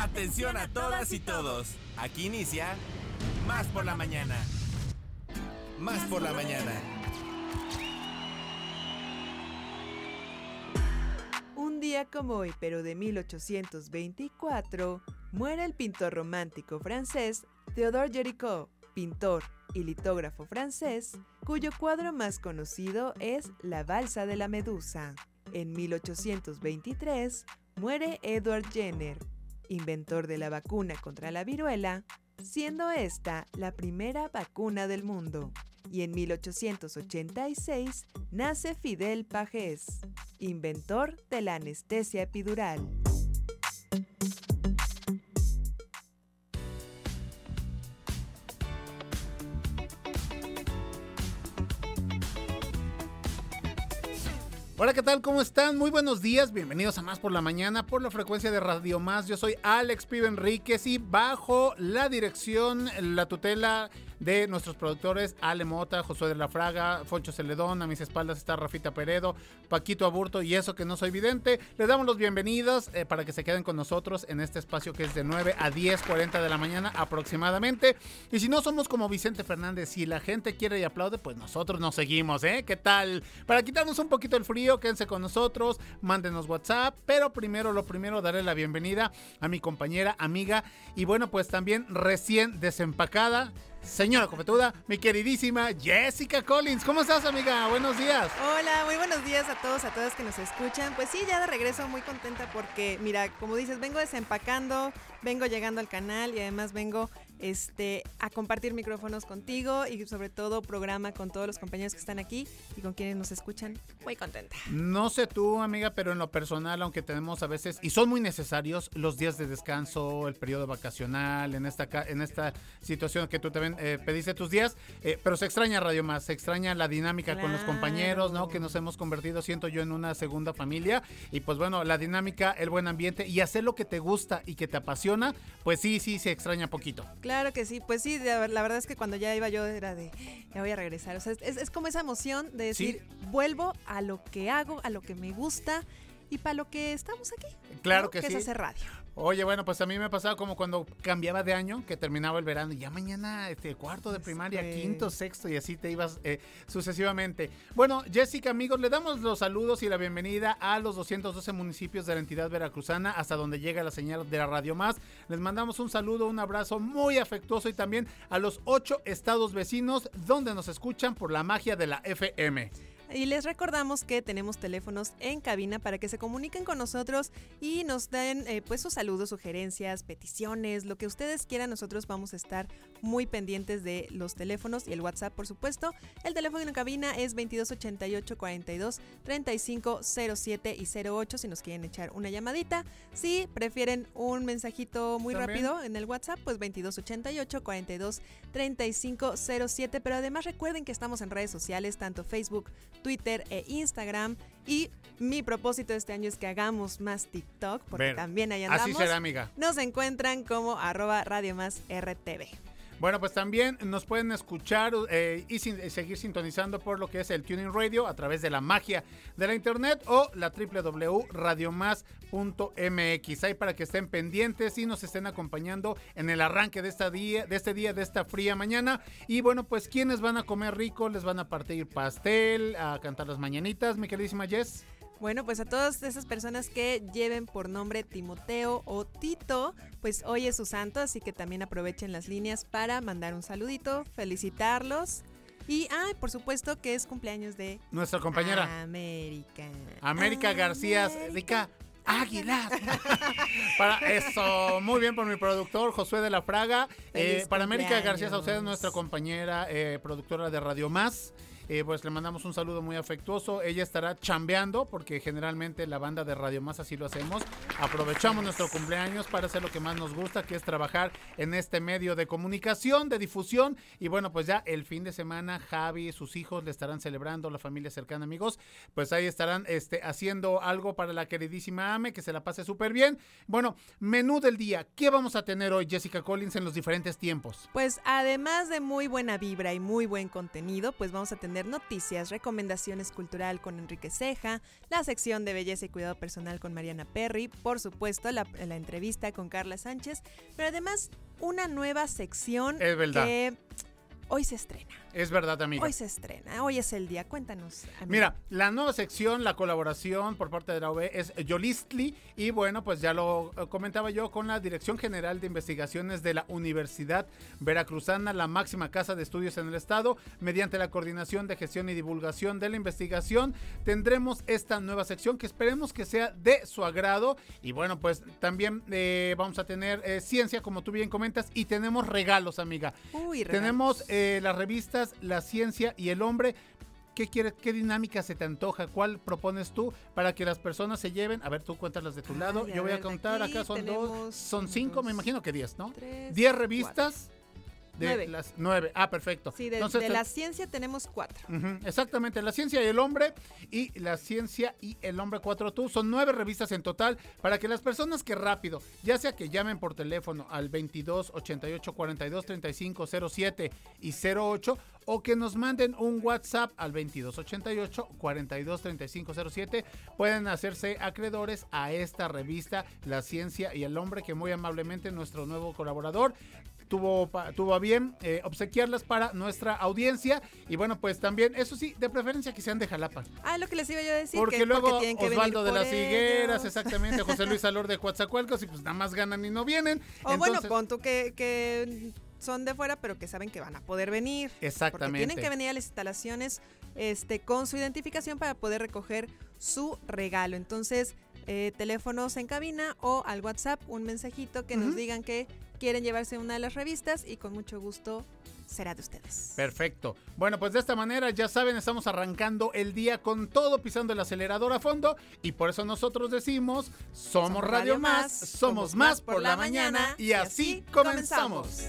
Atención a todas y todos. Aquí inicia Más por la mañana. Más por la mañana. Un día como hoy, pero de 1824, muere el pintor romántico francés Théodore Géricault, pintor y litógrafo francés, cuyo cuadro más conocido es La Balsa de la Medusa. En 1823 muere Edward Jenner, inventor de la vacuna contra la viruela, siendo esta la primera vacuna del mundo. Y en 1886 nace Fidel Pagés, inventor de la anestesia epidural. Hola, ¿qué tal? ¿Cómo están? Muy buenos días. Bienvenidos a Más por la Mañana por la frecuencia de Radio Más. Yo soy Alex Pibe Enríquez y bajo la dirección, la tutela de nuestros productores Ale Mota, Josué de la Fraga, Foncho Celedón, a mis espaldas está Rafita Peredo, Paquito Aburto y eso que no soy vidente. Les damos los bienvenidos eh, para que se queden con nosotros en este espacio que es de 9 a 10.40 de la mañana aproximadamente. Y si no somos como Vicente Fernández, si la gente quiere y aplaude, pues nosotros nos seguimos, ¿eh? ¿Qué tal? Para quitarnos un poquito el frío, quédense con nosotros, mándenos WhatsApp, pero primero, lo primero, daré la bienvenida a mi compañera, amiga y bueno, pues también recién desempacada señora cofetuda, mi queridísima Jessica Collins. ¿Cómo estás, amiga? Buenos días. Hola, muy buenos días a todos, a todas que nos escuchan. Pues sí, ya de regreso muy contenta porque, mira, como dices, vengo desempacando, vengo llegando al canal y además vengo este, a compartir micrófonos contigo y sobre todo programa con todos los compañeros que están aquí y con quienes nos escuchan. Muy contenta. No sé tú, amiga, pero en lo personal, aunque tenemos a veces, y son muy necesarios, los días de descanso, el periodo vacacional, en esta, en esta situación que tú también eh, pediste tus días, eh, pero se extraña Radio Más, se extraña la dinámica con los compañeros, ¿no? Que nos hemos convertido, siento yo, en una segunda familia. Y pues bueno, la dinámica, el buen ambiente y hacer lo que te gusta y que te apasiona, pues sí, sí, se extraña poquito. Claro que sí, pues sí, la verdad es que cuando ya iba yo era de, ya voy a regresar. O sea, es, como esa emoción de decir, vuelvo a lo que hago, a lo que me gusta y para lo que estamos aquí. Claro que, sí. es hacer radio. Oye, bueno, pues a mí me pasaba como cuando cambiaba de año, que terminaba el verano, y ya mañana este cuarto de primaria, quinto, sexto, y así te ibas eh, sucesivamente. Bueno, Jessica, amigos, le damos los saludos y la bienvenida a los 212 municipios de la entidad veracruzana, hasta donde llega la señal de la Radio Más. Les mandamos un saludo, un abrazo muy afectuoso y también a los ocho estados vecinos donde nos escuchan por la magia de la FM. Y les recordamos que tenemos teléfonos en cabina para que se comuniquen con nosotros y nos den eh, pues sus saludos, sugerencias, peticiones, lo que ustedes quieran. Nosotros vamos a estar muy pendientes de los teléfonos y el WhatsApp, por supuesto. El teléfono en cabina es 2288 42 3507 y 08 si nos quieren echar una llamadita. Si prefieren un mensajito muy rápido en el WhatsApp, pues 2288 42 3507. Pero además recuerden que estamos en redes sociales, tanto Facebook, Twitter e Instagram. Y mi propósito este año es que hagamos más TikTok, porque también ahí andamos. Así será, amiga. Nos encuentran como arroba Radio Más RTV. Bueno, pues también nos pueden escuchar eh, y seguir sintonizando por lo que es el Tuning Radio a través de la magia de la internet o la www.radiomás.mx. Ahí para que estén pendientes y nos estén acompañando en el arranque de, esta día, de este día, de esta fría mañana. Y bueno, pues quienes van a comer rico, les van a partir pastel, a cantar las mañanitas, mi queridísima Jess. Bueno, pues a todas esas personas que lleven por nombre Timoteo o Tito, pues hoy es su santo, así que también aprovechen las líneas para mandar un saludito, felicitarlos. Y, ah, por supuesto que es cumpleaños de... Nuestra compañera. América. América García. Rica. Águilas. para eso, muy bien por mi productor Josué de la Fraga. Eh, para América García Saucedo, nuestra compañera eh, productora de Radio Más. Eh, pues le mandamos un saludo muy afectuoso. Ella estará chambeando porque generalmente la banda de Radio Más así lo hacemos. Aprovechamos nuestro cumpleaños para hacer lo que más nos gusta, que es trabajar en este medio de comunicación, de difusión. Y bueno, pues ya el fin de semana Javi y sus hijos le estarán celebrando, la familia cercana, amigos. Pues ahí estarán este, haciendo algo para la queridísima Ame, que se la pase súper bien. Bueno, menú del día. ¿Qué vamos a tener hoy, Jessica Collins, en los diferentes tiempos? Pues además de muy buena vibra y muy buen contenido, pues vamos a tener tener noticias, recomendaciones cultural con Enrique Ceja, la sección de belleza y cuidado personal con Mariana Perry, por supuesto la, la entrevista con Carla Sánchez, pero además una nueva sección Es que hoy se estrena. Es verdad, amiga. Hoy se estrena, hoy es el día. Cuéntanos. amiga. Mira, la nueva sección, la colaboración por parte de la OB es Yolistli y bueno, pues ya lo eh, comentaba yo con la Dirección General de Investigaciones de la Universidad Veracruzana, la máxima casa de estudios en el estado, mediante la coordinación de gestión y divulgación de la investigación, tendremos esta nueva sección que esperemos que sea de su agrado y bueno, pues también eh, vamos a tener eh, ciencia, como tú bien comentas, y tenemos regalos, amiga. Uy, Tenemos regalos. eh, las revistas La Ciencia y el Hombre. ¿Qué, quieres, ¿Qué dinámica se te antoja? ¿Cuál propones tú para que las personas se lleven? A ver, tú cuéntalas de tu lado. Yo voy a ver, contar. Acá son dos, son cinco, me imagino que diez, ¿no? Tres, Diez cuatro. De Nueve. las nueve. Ah, perfecto. Sí, de, Entonces, de la ciencia tenemos cuatro. Exactamente, La Ciencia y el Hombre y La Ciencia y el Hombre 4 Tú. Son nueve revistas en total para que las personas que rápido, ya sea que llamen por teléfono al 22 88 42 35 07 y 08 o que nos manden un WhatsApp al 22 88 42 35 07, pueden hacerse acreedores a esta revista La Ciencia y el Hombre que muy amablemente nuestro nuevo colaborador tuvo, tuvo a bien eh, obsequiarlas para nuestra audiencia. Y bueno, pues también, eso sí, de preferencia que sean de Jalapa. Ah, lo que les iba yo a decir. porque que luego que Osvaldo de las Higueras, exactamente, José Luis Alor de Coatzacoalcos, y pues nada más ganan y no vienen. O bueno, pon tú que, que son de fuera, pero que saben que van a poder venir. Porque Exactamente. tienen que venir a las instalaciones este, con su identificación para poder recoger su regalo. Entonces, eh, teléfonos en cabina o al WhatsApp, un mensajito que nos digan que quieren llevarse una de las revistas y con mucho gusto será de ustedes. Perfecto. Bueno, pues de esta manera, ya saben, estamos arrancando el día con todo pisando el acelerador a fondo y por eso nosotros decimos, somos, Radio Más, somos más por la mañana y así comenzamos.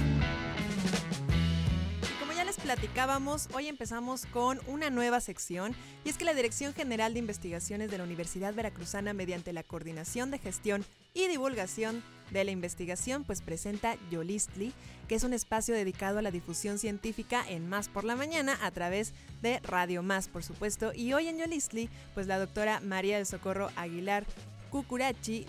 Platicábamos, hoy empezamos con una nueva sección y es que la Dirección General de Investigaciones de la Universidad Veracruzana mediante la coordinación de gestión y divulgación de la investigación pues presenta Yolistli, que es un espacio dedicado a la difusión científica en Más por la Mañana a través de Radio Más, por supuesto. Y hoy en Yolistli, pues la doctora María del Socorro Aguilar Cucurachi,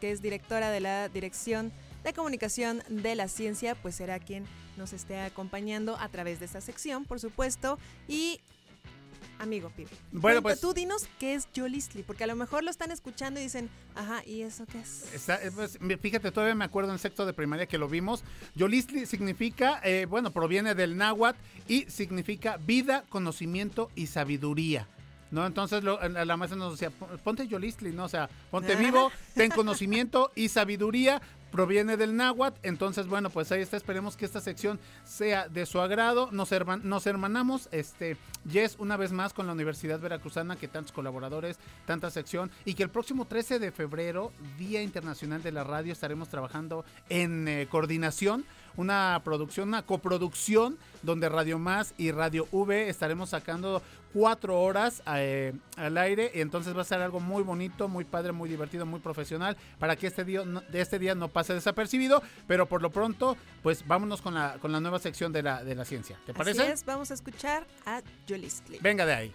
que es directora de la Dirección de Comunicación de la Ciencia, pues será quien nos esté acompañando a través de esta sección, por supuesto. Y, amigo Pibe, Bueno, pues- tú dinos qué es Yolistli, porque a lo mejor lo están escuchando y dicen, ajá, ¿y eso qué es? Está- eh, pues, fíjate, todavía me acuerdo en sexto de primaria que lo vimos. Yolistli significa, eh, bueno, proviene del náhuatl y significa vida, conocimiento y sabiduría. ¿No? Entonces lo- la la maestra nos decía, "Pon- ponte Yolistli, ¿no? O sea, ponte vivo, ten conocimiento y sabiduría, proviene del náhuatl. Entonces, bueno, pues ahí está. Esperemos que esta sección sea de su agrado. Nos, herman- nos hermanamos, este, Yes, una vez más con la Universidad Veracruzana, que tantos colaboradores, tanta sección, y que el próximo 13 de febrero, Día Internacional de la Radio, estaremos trabajando en eh, coordinación, una producción, una coproducción, donde Radio Más y Radio V estaremos sacando cuatro horas eh, al aire, y entonces va a ser algo muy bonito, muy padre, muy divertido, muy profesional, para que este día no, este día no pase desapercibido, pero por lo pronto, pues vámonos con la, con la nueva sección de la, de la ciencia. ¿Te parece? Así es, vamos a escuchar a Yolistli. Venga de ahí.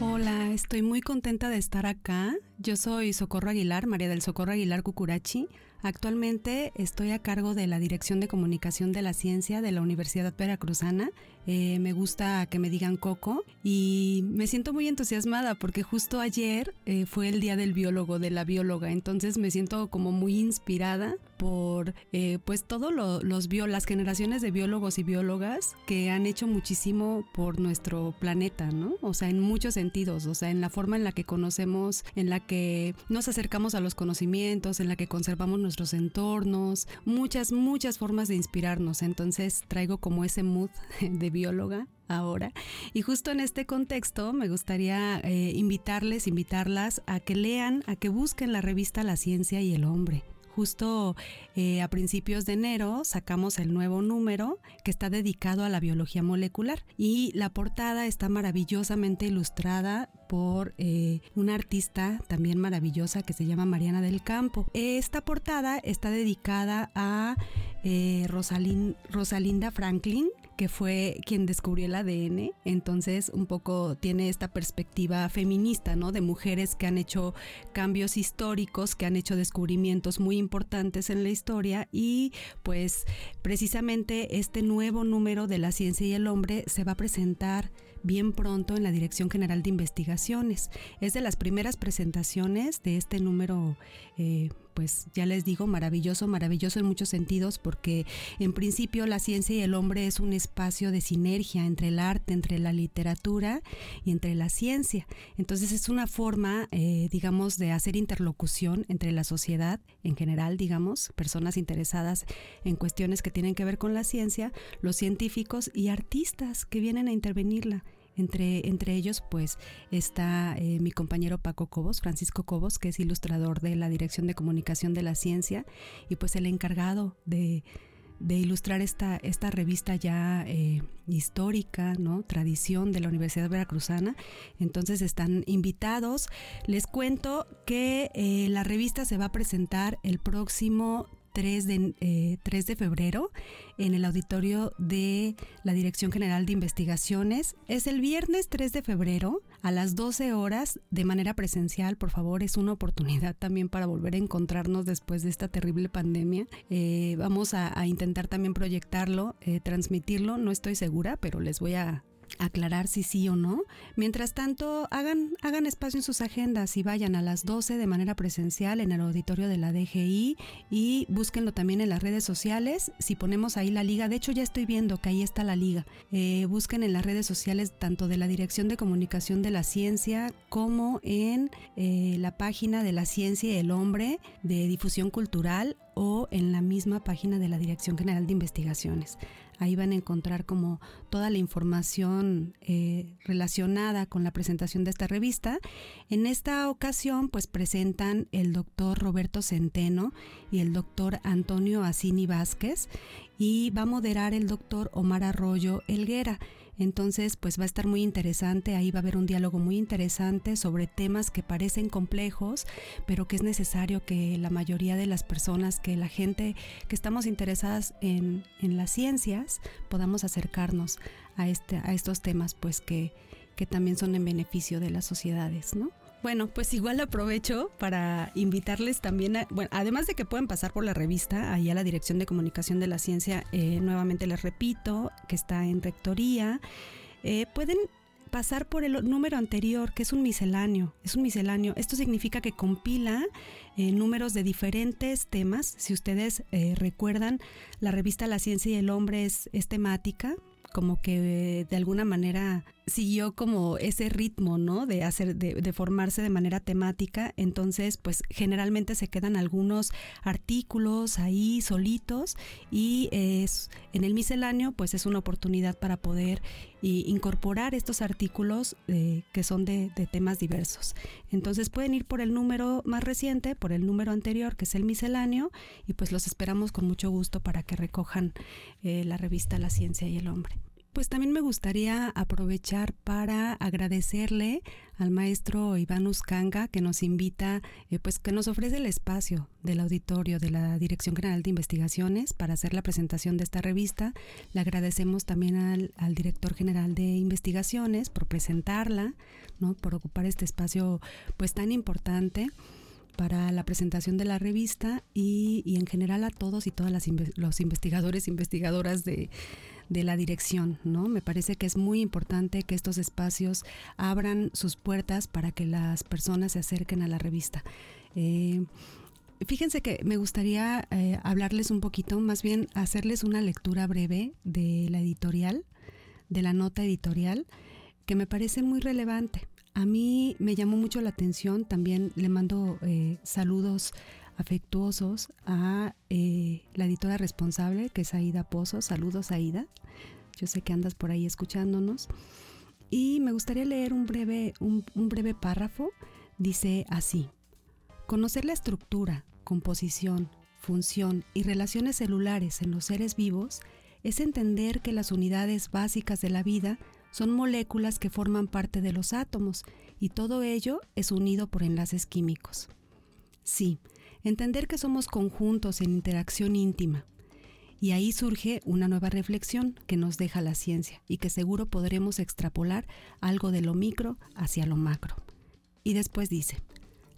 Hola, estoy muy contenta de estar acá. Yo soy Socorro Aguilar, María del Socorro Aguilar Cucurachi. Actualmente estoy a cargo de la Dirección de Comunicación de la Ciencia de la Universidad Veracruzana eh, me gusta que me digan Coco y me siento muy entusiasmada porque justo ayer eh, fue el día del biólogo, de la bióloga, entonces me siento como muy inspirada por eh, pues todos los bio, las generaciones de biólogos y biólogas que han hecho muchísimo por nuestro planeta, ¿no? O sea, en muchos sentidos, o sea, en la forma en la que conocemos, en la que nos acercamos a los conocimientos, en la que conservamos nuestros entornos, muchas, muchas formas de inspirarnos. Entonces traigo como ese mood de bióloga ahora. Y justo en este contexto me gustaría eh, invitarles, invitarlas a que lean, a que busquen la revista La Ciencia y el Hombre justo eh, a principios de enero sacamos el nuevo número que está dedicado a la biología molecular y la portada está maravillosamente ilustrada por eh, una artista también maravillosa que se llama Mariana del Campo. Esta portada está dedicada a eh, Rosalinda Franklin, que fue quien descubrió el ADN, entonces un poco tiene esta perspectiva feminista, ¿no? De mujeres que han hecho cambios históricos, que han hecho descubrimientos muy importantes en la historia y pues precisamente este nuevo número de la ciencia y el hombre se va a presentar bien pronto en la Dirección General de Investigaciones. Es de las primeras presentaciones de este número eh, pues ya les digo, maravilloso, maravilloso en muchos sentidos, porque en principio la ciencia y el hombre es un espacio de sinergia entre el arte, entre la literatura y entre la ciencia. Entonces es una forma, eh, digamos, de hacer interlocución entre la sociedad en general, digamos, personas interesadas en cuestiones que tienen que ver con la ciencia, los científicos y artistas que vienen a intervenirla. Entre, entre ellos, pues, está eh, mi compañero Paco Cobos, Francisco Cobos, que es ilustrador de la Dirección de Comunicación de la Ciencia y pues el encargado de, ilustrar esta, esta revista ya eh, histórica, ¿no? Tradición de la Universidad Veracruzana. Entonces están invitados. Les cuento que eh, la revista se va a presentar el próximo 3 de, 3 de febrero en el auditorio de la Dirección General de Investigaciones. Es el viernes 3 de febrero a las 12 horas de manera presencial. Por favor, es una oportunidad también para volver a encontrarnos después de esta terrible pandemia. Eh, vamos a, intentar también proyectarlo, eh, transmitirlo. No estoy segura, pero les voy a aclarar si sí o no. Mientras tanto, hagan, hagan espacio en sus agendas y vayan a las 12 de manera presencial en el auditorio de la DGI y búsquenlo también en las redes sociales. Si ponemos ahí la liga, de hecho ya estoy viendo que ahí está la liga. Eh, busquen en las redes sociales tanto de la Dirección de Comunicación de la Ciencia como en eh, la página de la Ciencia y el Hombre de Difusión Cultural o en la misma página de la Dirección General de Investigaciones. Ahí van a encontrar como toda la información eh, relacionada con la presentación de esta revista. En esta ocasión, pues presentan el doctor Roberto Centeno y el doctor Antonio Asini Vázquez y va a moderar el doctor Omar Arroyo Elguera. Entonces, pues va a estar muy interesante, ahí va a haber un diálogo muy interesante sobre temas que parecen complejos, pero que es necesario que la mayoría de las personas, que la gente que estamos interesadas en, las ciencias, podamos acercarnos a, este, a estos temas, pues que, que también son en beneficio de las sociedades, ¿no? Bueno, pues igual aprovecho para invitarles también, a, bueno, además de que pueden pasar por la revista, ahí a la Dirección de Comunicación de la Ciencia, eh, nuevamente les repito, que está en Rectoría, eh, pueden pasar por el número anterior, que es un misceláneo, es un misceláneo. Esto significa que compila eh, números de diferentes temas. Si ustedes recuerdan, la revista La Ciencia y el Hombre es, es temática, como que de alguna manera siguió como ese ritmo, ¿no? De hacer, de, formarse de manera temática. Entonces, pues generalmente se quedan algunos artículos ahí solitos y es en el misceláneo, pues es una oportunidad para poder incorporar estos artículos eh, que son de, temas diversos. Entonces pueden ir por el número más reciente, por el número anterior, que es el misceláneo, y pues los esperamos con mucho gusto para que recojan eh, la revista La Ciencia y el Hombre pues también me gustaría aprovechar para agradecerle al maestro Iván Uscanga que nos invita, eh, pues que nos ofrece el espacio del auditorio de la Dirección General de Investigaciones para hacer la presentación de esta revista. Le agradecemos también al, director general de Investigaciones por presentarla, ¿no? por ocupar este espacio pues tan importante para la presentación de la revista y, y en general a todos y todas las inve- los investigadores investigadoras de, de la dirección, ¿no? Me parece que es muy importante que estos espacios abran sus puertas para que las personas se acerquen a la revista. Eh, fíjense que me gustaría eh, hablarles un poquito, más bien hacerles una lectura breve de la editorial, de la nota editorial, que me parece muy relevante. A mí me llamó mucho la atención, también le mando eh, saludos afectuosos a eh, la editora responsable, que es Aida Pozo. Saludos, Aida. Yo sé que andas por ahí escuchándonos. Y me gustaría leer un breve, un, un breve párrafo. Dice así. Conocer la estructura, composición, función y relaciones celulares en los seres vivos es entender que las unidades básicas de la vida son moléculas que forman parte de los átomos y todo ello es unido por enlaces químicos. Sí, entender que somos conjuntos en interacción íntima. Y ahí surge una nueva reflexión que nos deja la ciencia y que seguro podremos extrapolar algo de lo micro hacia lo macro. Y después dice,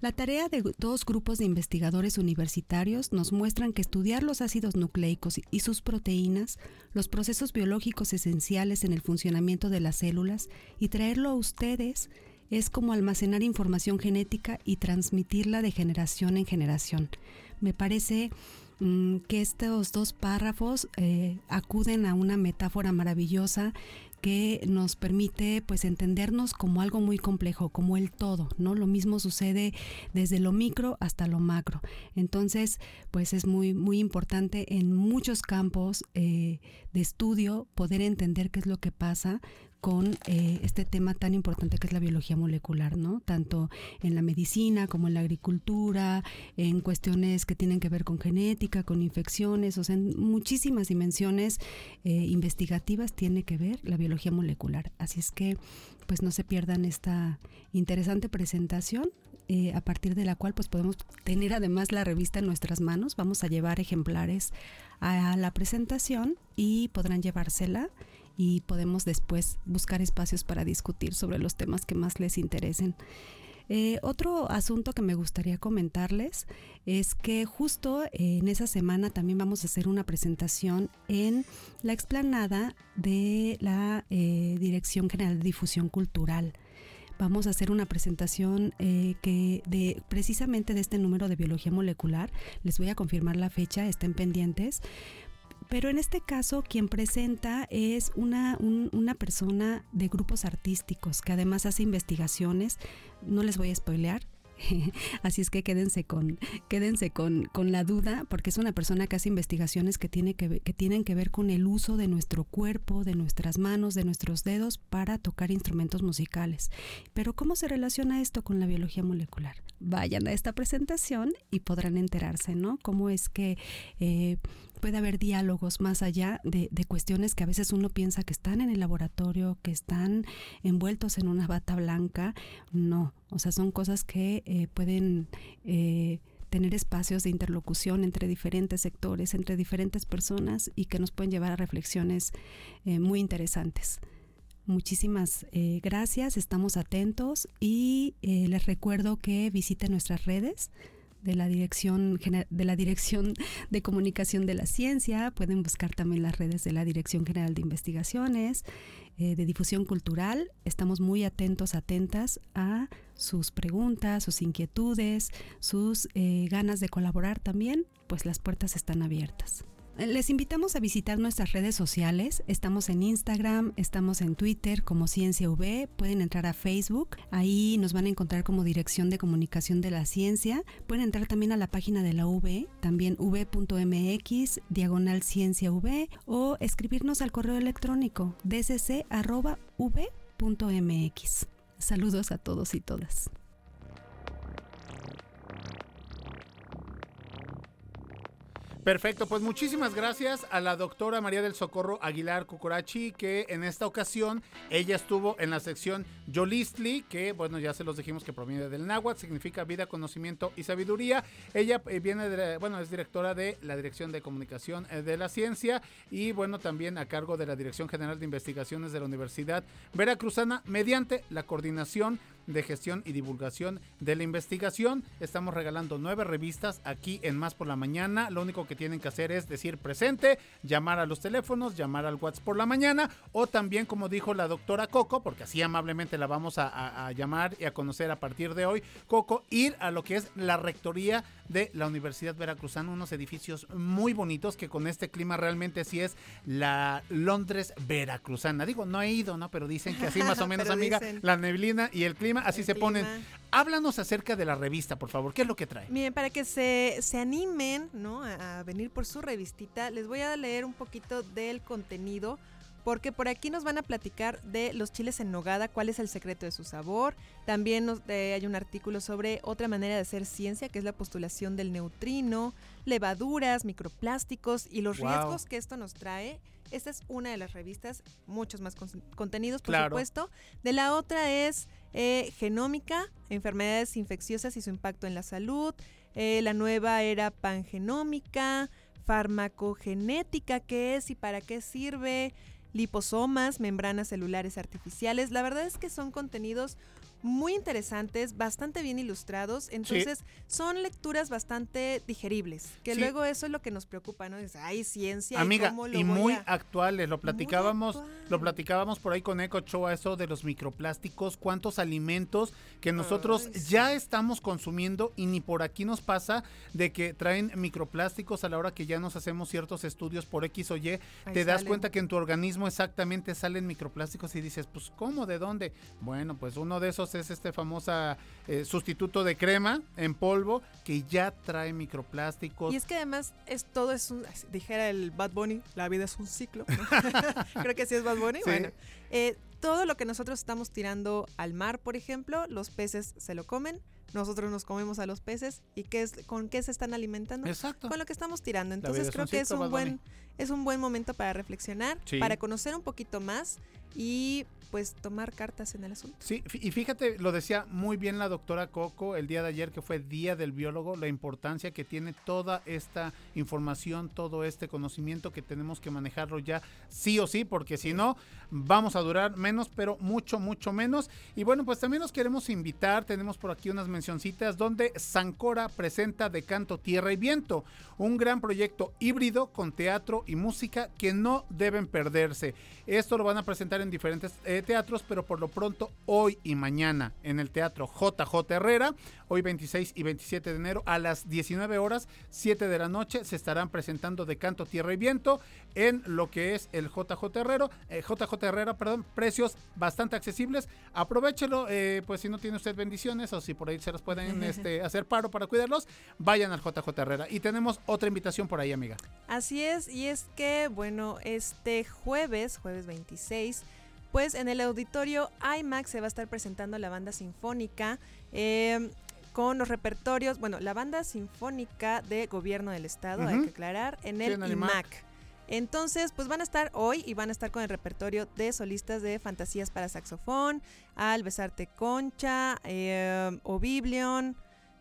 la tarea de dos grupos de investigadores universitarios nos muestran que estudiar los ácidos nucleicos y sus proteínas, los procesos biológicos esenciales en el funcionamiento de las células y traerlo a ustedes es como almacenar información genética y transmitirla de generación en generación. Me parece mm, que estos dos párrafos eh, acuden a una metáfora maravillosa que nos permite pues entendernos como algo muy complejo, como el todo, ¿no? Lo mismo sucede desde lo micro hasta lo macro. Entonces, pues es muy, muy importante en muchos campos eh, de estudio poder entender qué es lo que pasa con eh, este tema tan importante que es la biología molecular, ¿no? Tanto en la medicina como en la agricultura, en cuestiones que tienen que ver con genética, con infecciones, o sea, en muchísimas dimensiones eh, investigativas tiene que ver la biología molecular. Así es que, pues no se pierdan esta interesante presentación. eh, a partir de la cual pues podemos tener además la revista en nuestras manos. Vamos a llevar ejemplares a la presentación y podrán llevársela y podemos después buscar espacios para discutir sobre los temas que más les interesen. Eh, otro asunto que me gustaría comentarles es que justo en esa semana también vamos a hacer una presentación en la explanada de la eh, Dirección General de Difusión Cultural. Vamos a hacer una presentación eh, que de precisamente de este número de biología molecular. Les voy a confirmar la fecha, estén pendientes. Pero en este caso quien presenta es una, un- una persona de grupos artísticos que además hace investigaciones. No les voy a spoilear. Así es que quédense con, quédense con, con la duda, porque es una persona que hace investigaciones que, tiene que, que tienen que ver con el uso de nuestro cuerpo, de nuestras manos, de nuestros dedos para tocar instrumentos musicales. Pero ¿cómo se relaciona esto con la biología molecular? Vayan a esta presentación y podrán enterarse, ¿no? Cómo es que eh, puede haber diálogos más allá de, de cuestiones que a veces uno piensa que están en el laboratorio, que están envueltos en una bata blanca. No, o sea, son cosas que eh, pueden eh, tener espacios de interlocución entre diferentes sectores, entre diferentes personas y que nos pueden llevar a reflexiones eh, muy interesantes. Muchísimas gracias, estamos atentos y les recuerdo que visiten nuestras redes de la dirección de la dirección de comunicación de la ciencia. Pueden buscar también las redes de la dirección general de investigaciones eh, de difusión cultural. Estamos muy atentos atentas a sus preguntas sus inquietudes sus eh, ganas de colaborar también pues las puertas están abiertas les invitamos a visitar nuestras redes sociales. Estamos en Instagram, estamos en Twitter como Ciencia V. Pueden entrar a Facebook. Ahí nos van a encontrar como Dirección de Comunicación de la Ciencia. Pueden entrar también a la página de la V, también v.mx, diagonal Ciencia V, o escribirnos al correo electrónico dcc.v.mx. Saludos a todos y todas. Perfecto, pues muchísimas gracias a la doctora María del Socorro Aguilar Cucurachi, que en esta ocasión ella estuvo en la sección Yolistli, que bueno, ya se los dijimos que proviene del náhuatl, significa vida, conocimiento y sabiduría. Ella eh, viene de, bueno, es directora de la Dirección de Comunicación eh, de la Ciencia y bueno, también a cargo de la Dirección General de Investigaciones de la Universidad Veracruzana mediante la coordinación de gestión y divulgación de la investigación. Estamos regalando nueve revistas aquí en Más por la Mañana. Lo único que tienen que hacer es decir presente, llamar a los teléfonos, llamar al WhatsApp por la mañana o también, como dijo la doctora Coco, porque así amablemente la vamos a, a- a llamar y a conocer a partir de hoy, Coco, ir a lo que es la rectoría de la Universidad Veracruzana, unos edificios muy bonitos que con este clima realmente sí es la Londres Veracruzana. Digo, no he ido, ¿no? Pero dicen que así más o menos, amiga, dicen. la neblina y el clima así El se ponen. Háblanos acerca de la revista, por favor. ¿Qué es lo que trae? Miren, para que se, se animen ¿no? a, a venir por su revistita, les voy a leer un poquito del contenido, porque por aquí nos van a platicar de los chiles en nogada, cuál es el secreto de su sabor. También nos- eh, hay un artículo sobre otra manera de hacer ciencia, que es la postulación del neutrino, levaduras, microplásticos y los Wow. riesgos que esto nos trae. Esta es una de las revistas, muchos más con- contenidos, por Claro. supuesto. De la otra es eh, genómica, enfermedades infecciosas y su impacto en la salud. Eh, la nueva era pangenómica, farmacogenética, qué es y para qué sirve, liposomas, membranas celulares artificiales. La verdad es que son contenidos muy interesantes, bastante bien ilustrados, entonces son lecturas bastante digeribles, que Sí. luego eso es lo que nos preocupa, ¿no? Es, hay ciencia y Amiga, cómo lo y voy muy a-". actuales, lo platicábamos, actual. lo platicábamos por ahí con Eco Show, eso de los microplásticos, cuántos alimentos que nosotros Ay, sí. ya estamos consumiendo y ni por aquí nos pasa de que traen microplásticos a la hora que ya nos hacemos ciertos estudios por X o Y, Ahí te das salen. cuenta que en tu organismo exactamente salen microplásticos y dices, pues ¿cómo? ¿De dónde? Bueno, pues uno de esos es este famosa eh, sustituto de crema en polvo que ya trae microplásticos. Y es que además es todo es un, dijera el Bad Bunny, la vida es un ciclo. ¿no? Creo que sí es Bad Bunny. Sí. Bueno, eh, todo lo que nosotros estamos tirando al mar, por ejemplo, los peces se lo comen, nosotros nos comemos a los peces y qué es, con qué se están alimentando. Exacto. Con lo que estamos tirando. Entonces es creo que es un buen es un buen momento para reflexionar, Sí. para conocer un poquito más y pues tomar cartas en el asunto. Sí, y fíjate, lo decía muy bien la doctora Coco el día de ayer, que fue Día del Biólogo, la importancia que tiene toda esta información, todo este conocimiento que tenemos que manejarlo ya sí o sí, porque si no, vamos a durar menos, pero mucho, mucho menos. Y bueno, pues también nos queremos invitar, tenemos por aquí unas mencioncitas donde Sancora presenta De Canto, Tierra y Viento, un gran proyecto híbrido con teatro y música que no deben perderse. Esto lo van a presentar en diferentes eh, teatros, pero por lo pronto hoy y mañana en el Teatro JJ Herrera, hoy 26 y 27 de enero a las 19 horas, 7 de la noche, se estarán presentando de Canto, Tierra y Viento en lo que es el JJ Herrero, eh, JJ Herrera, perdón, precios bastante accesibles. Aprovechelo, eh, pues si no tiene usted bendiciones o si por ahí se las pueden este, hacer paro para cuidarlos, vayan al JJ Herrera. Y tenemos otra invitación por ahí, amiga. Así es, y es que, bueno, este jueves, jueves 26, pues en el auditorio IMAX se va a estar presentando la banda sinfónica eh, con los repertorios, bueno, la banda sinfónica de gobierno del estado, hay que aclarar, en Sí, el en IMAC. IMAC. Entonces, pues van a estar hoy y van a estar con el repertorio de solistas de fantasías para saxofón, Al Besarte Concha, eh, Oblivion,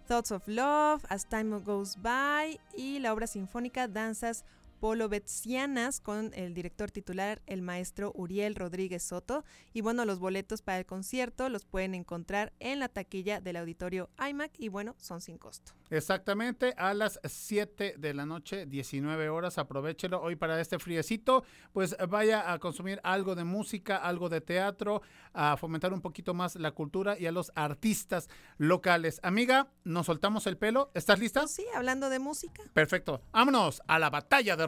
Thoughts of Love, As Time Goes By y la obra sinfónica Danzas Polovetzianas con el director titular, el maestro Uriel Rodríguez Soto. Y bueno, los boletos para el concierto los pueden encontrar en la taquilla del auditorio IMAC y bueno, son sin costo. Exactamente, a las 7 de la noche, 19 horas, aprovechelo hoy para este friecito, pues vaya a consumir algo de música, algo de teatro, a fomentar un poquito más la cultura y a los artistas locales. Amiga, nos soltamos el pelo, ¿estás lista? Sí, hablando de música. Perfecto, vámonos a la batalla de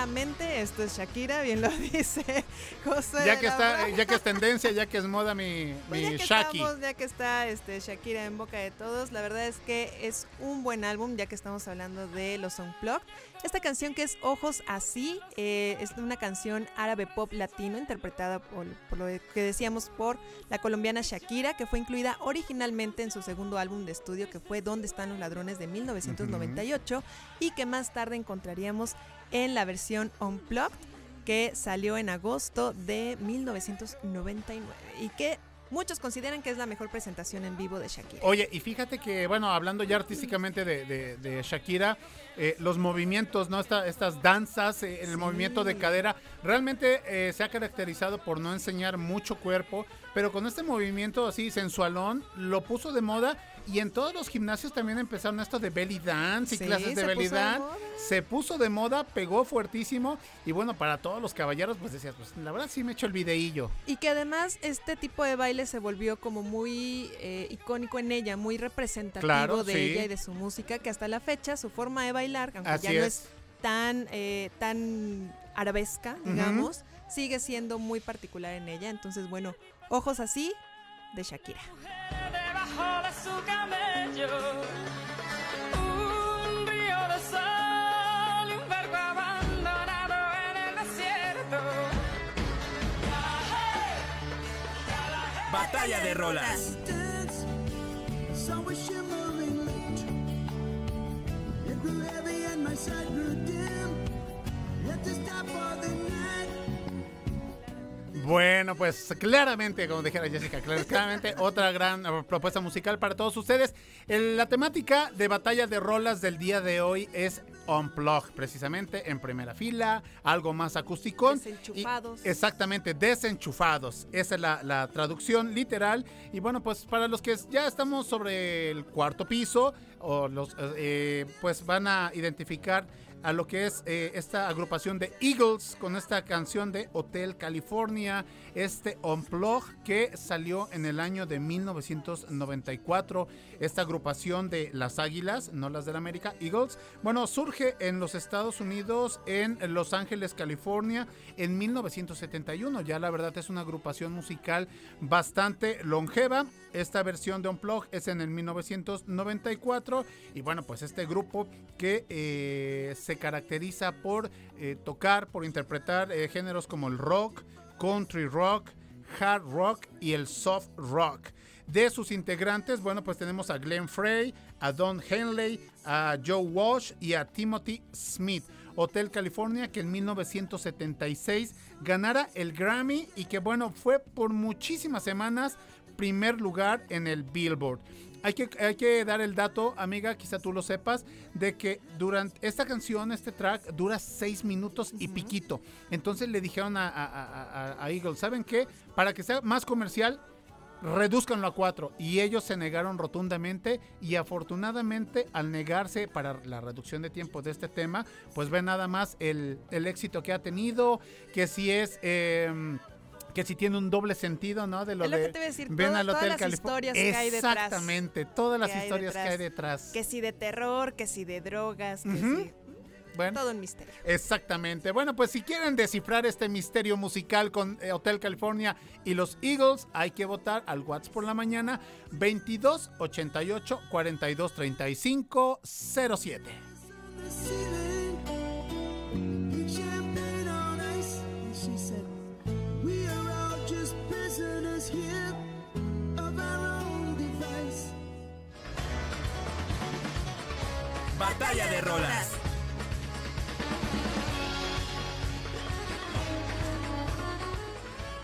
Claramente esto es Shakira, bien lo dice José. Ya que la está, Brava. ya que es tendencia, ya que es moda mi, Pues mi ya que Shaki. estamos, ya que está este, Shakira en boca de todos, la verdad es que es un buen álbum, ya que estamos hablando de los Unplugged. Esta canción que es Ojos Así, eh, es una canción árabe pop latino interpretada por, por lo que decíamos por la colombiana Shakira, que fue incluida originalmente en su segundo álbum de estudio, que fue Dónde están los ladrones de 1998, y que más tarde encontraríamos en la versión Unplugged que salió en agosto de 1999 y que muchos consideran que es la mejor presentación en vivo de Shakira. Oye, y fíjate que, bueno, hablando ya artísticamente de, de- de Shakira, eh, los movimientos, ¿no? Esta- estas danzas, eh, el Sí. movimiento de cadera, realmente eh, se ha caracterizado por no enseñar mucho cuerpo, pero con este movimiento así sensualón, lo puso de moda y en todos los gimnasios también empezaron esto de belly dance y Sí, clases de belly de dance. Se puso de moda, pegó fuertísimo y bueno, para todos los caballeros, pues decías, pues la verdad sí me echo el videillo. Y que además este tipo de baile se volvió como muy eh, icónico en ella, muy representativo Claro, de sí. ella y de su música, que hasta la fecha su forma de bailar, aunque Así ya no es. es tan, eh, tan arabesca, digamos, sigue siendo muy particular en ella. Entonces, bueno, ojos así de Shakira. Su camello. Un río de sol y un barco abandonado en el desierto. Batalla de rolas. dance, saw a shimmering light. It grew heavy and my sight grew dim. Had to stop for the night. Bueno, pues claramente, como dijera Jessica, clar- claramente otra gran eh, propuesta musical para todos ustedes. La temática de batalla de rolas del día de hoy es Unplug, precisamente en primera fila, algo más acústico. Desenchufados. exactamente, desenchufados. Esa es la, la traducción literal. Y bueno, pues para los que ya estamos sobre el cuarto piso, o los, eh, pues van a identificar a lo que es eh, esta agrupación de Eagles con esta canción de Hotel California, este Unplug que salió en el año de 1994. Esta agrupación de las Águilas, no las de la América, Eagles, bueno, surge en los Estados Unidos, en Los Ángeles, California, en 1971. Ya la verdad es una agrupación musical bastante longeva. Esta versión de Unplug es en el 1994 y bueno, pues este grupo que eh, se caracteriza por eh, tocar, por interpretar eh, géneros como el rock, country rock, hard rock y el soft rock. De sus integrantes, bueno, pues tenemos a Glenn Frey, a Don Henley, a Joe Walsh y a Timothy Smith. Hotel California que en 1976 ganara el Grammy y que bueno, fue por muchísimas semanas primer lugar en el Billboard. Hay que, hay que dar el dato, amiga, quizá tú lo sepas, de que durante esta canción, este track, dura seis minutos y piquito. Entonces le dijeron a, a, a- a- Eagle, ¿saben qué? Para que sea más comercial, reduzcanlo a cuatro. Y ellos se negaron rotundamente y afortunadamente al negarse para la reducción de tiempo de este tema, pues ven nada más el, el éxito que ha tenido, que si es... em, que si tiene un doble sentido, ¿no? De lo Es lo de que te iba a decir, ven al todas Hotel las California. historias que hay detrás. Exactamente, todas las historias que hay detrás. Que si de terror, que si de drogas, que si... Bueno, Todo un misterio. Exactamente. Bueno, pues si quieren descifrar este misterio musical con eh, Hotel California y los Eagles, hay que votar al WhatsApp por la mañana 22 88 42 35 07. Batalla de rolas.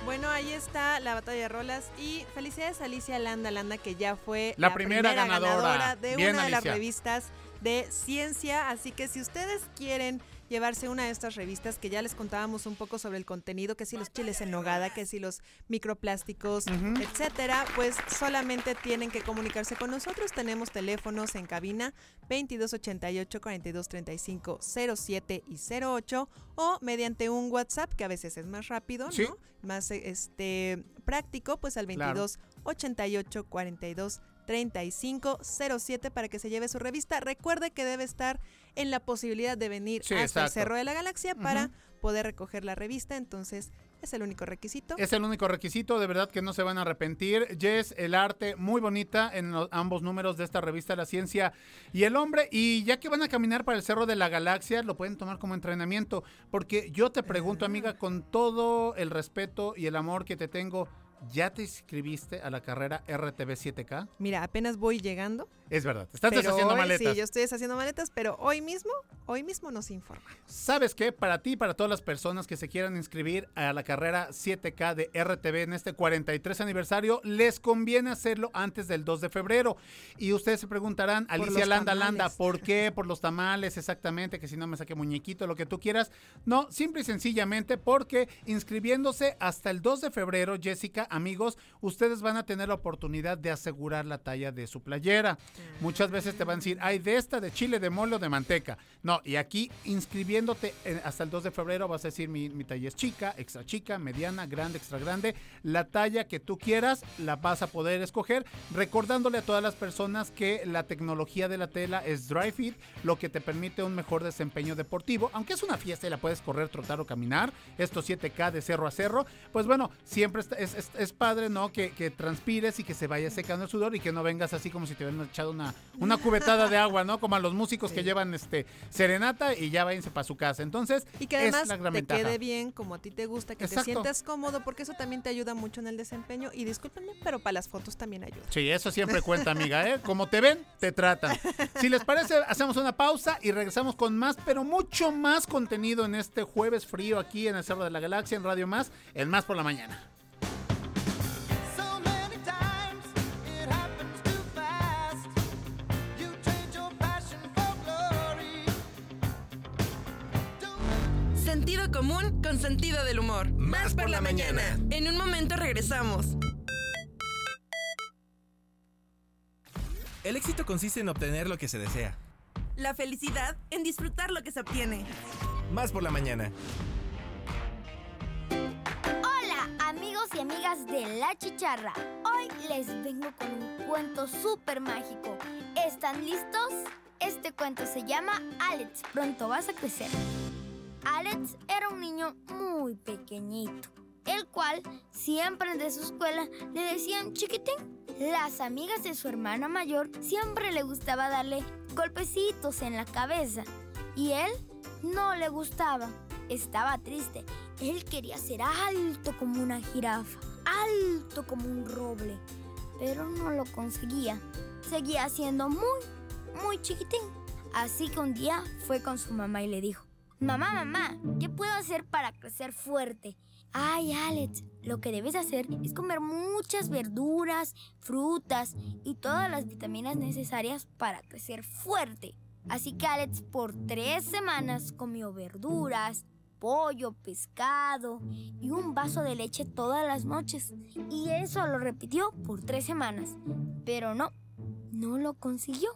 Bueno, ahí está la batalla de rolas y felicidades a Alicia Landa Landa que ya fue La primera ganadora. de Bien, una de las revistas de ciencia, así que si ustedes quieren llevarse una de estas revistas que ya les contábamos un poco sobre el contenido, que si los chiles en nogada, que si los microplásticos, etcétera, pues solamente tienen que comunicarse con nosotros. Tenemos teléfonos en cabina 2288 4235 07 y 08 o mediante un WhatsApp que a veces es más rápido, Sí. ¿no? Más este práctico, pues al Claro. 22 88 42 3507 para que se lleve su revista. Recuerde que debe estar en la posibilidad de venir Sí, hasta el. Cerro de la Galaxia para poder recoger la revista. Entonces, es el único requisito. Es el único requisito, de verdad que no se van a arrepentir. Jess, el arte muy bonita en los- ambos números de esta revista La Ciencia y el Hombre. Y ya que van a caminar para el Cerro de la Galaxia, lo pueden tomar como entrenamiento. Porque yo te pregunto, amiga, con todo el respeto y el amor que te tengo, ¿ya te inscribiste a la carrera RTV 7K? Mira, apenas voy llegando. Es verdad, estás pero deshaciendo hoy- maletas. Sí, yo estoy deshaciendo maletas, pero hoy mismo, hoy mismo nos informan. ¿Sabes qué? Para ti para todas las personas que se quieran inscribir a la carrera 7K de RTV en este 43 aniversario, les conviene hacerlo antes del 2 de febrero. Y ustedes se preguntarán, Alicia Landa Landa. ¿por qué? Por los tamales, exactamente, que si no me saque muñequito, lo que tú quieras. No, simple y sencillamente porque inscribiéndose hasta el 2 de febrero, Jessica, amigos, ustedes van a tener la oportunidad de asegurar la talla de su playera. Muchas veces te van a decir, hay de esta, de chile, de mole o de manteca. No, y aquí inscribiéndote en- hasta el 2 de febrero vas a decir, mi, mi talla es chica, extra chica, mediana, grande, extra grande. La talla que tú quieras la vas a poder escoger, recordándole a todas las personas que la tecnología de la tela es dry fit, lo que te permite un mejor desempeño deportivo. Aunque es una fiesta y la puedes correr, trotar o caminar, estos 7K de cerro a cerro, pues bueno, siempre es, es- es padre, ¿no? Que, que transpires y que se vaya secando el sudor y que no vengas así como si te hubieran echado una, una cubetada de agua, ¿no? Como a los músicos que llevan este serenata y ya váyanse para su casa. Entonces, Y que es además la gran te ventaja. quede bien como a ti te gusta, que Exacto. te sientas cómodo, porque eso también te ayuda mucho en el desempeño. Y discúlpenme, pero para las fotos también ayuda. Sí, eso siempre cuenta, amiga, ¿eh? Como te ven, te tratan. Si les parece, hacemos una pausa y regresamos con más, pero mucho más contenido en este jueves frío aquí en el Cerro de la Galaxia, en Radio Más, el Más por la Mañana. Sentido común con sentido del humor. Más por la mañana. En un momento regresamos. El éxito consiste en obtener lo que se desea. La felicidad en disfrutar lo que se obtiene. Más por la mañana. Hola amigos y amigas de La Chicharra. Hoy les vengo con un cuento súper mágico. ¿Están listos? Este cuento se llama Alex, pronto vas a crecer. Alex era un niño muy pequeñito, el cual siempre de su escuela le decían chiquitín. Las amigas de su hermana mayor siempre le gustaba darle golpecitos en la cabeza y él no le gustaba. Estaba triste. Él quería ser alto como una jirafa, alto como un roble, pero no lo conseguía. Seguía siendo muy, muy chiquitín. Así que un día fue con su mamá y le dijo, Mamá, mamá, ¿qué puedo hacer para crecer fuerte? Ay, Alex, lo que debes hacer es comer muchas verduras, frutas y todas las vitaminas necesarias para crecer fuerte. Así que Alex por tres semanas comió verduras, pollo, pescado y un vaso de leche todas las noches. Y eso lo repitió por tres semanas. Pero no, no lo consiguió.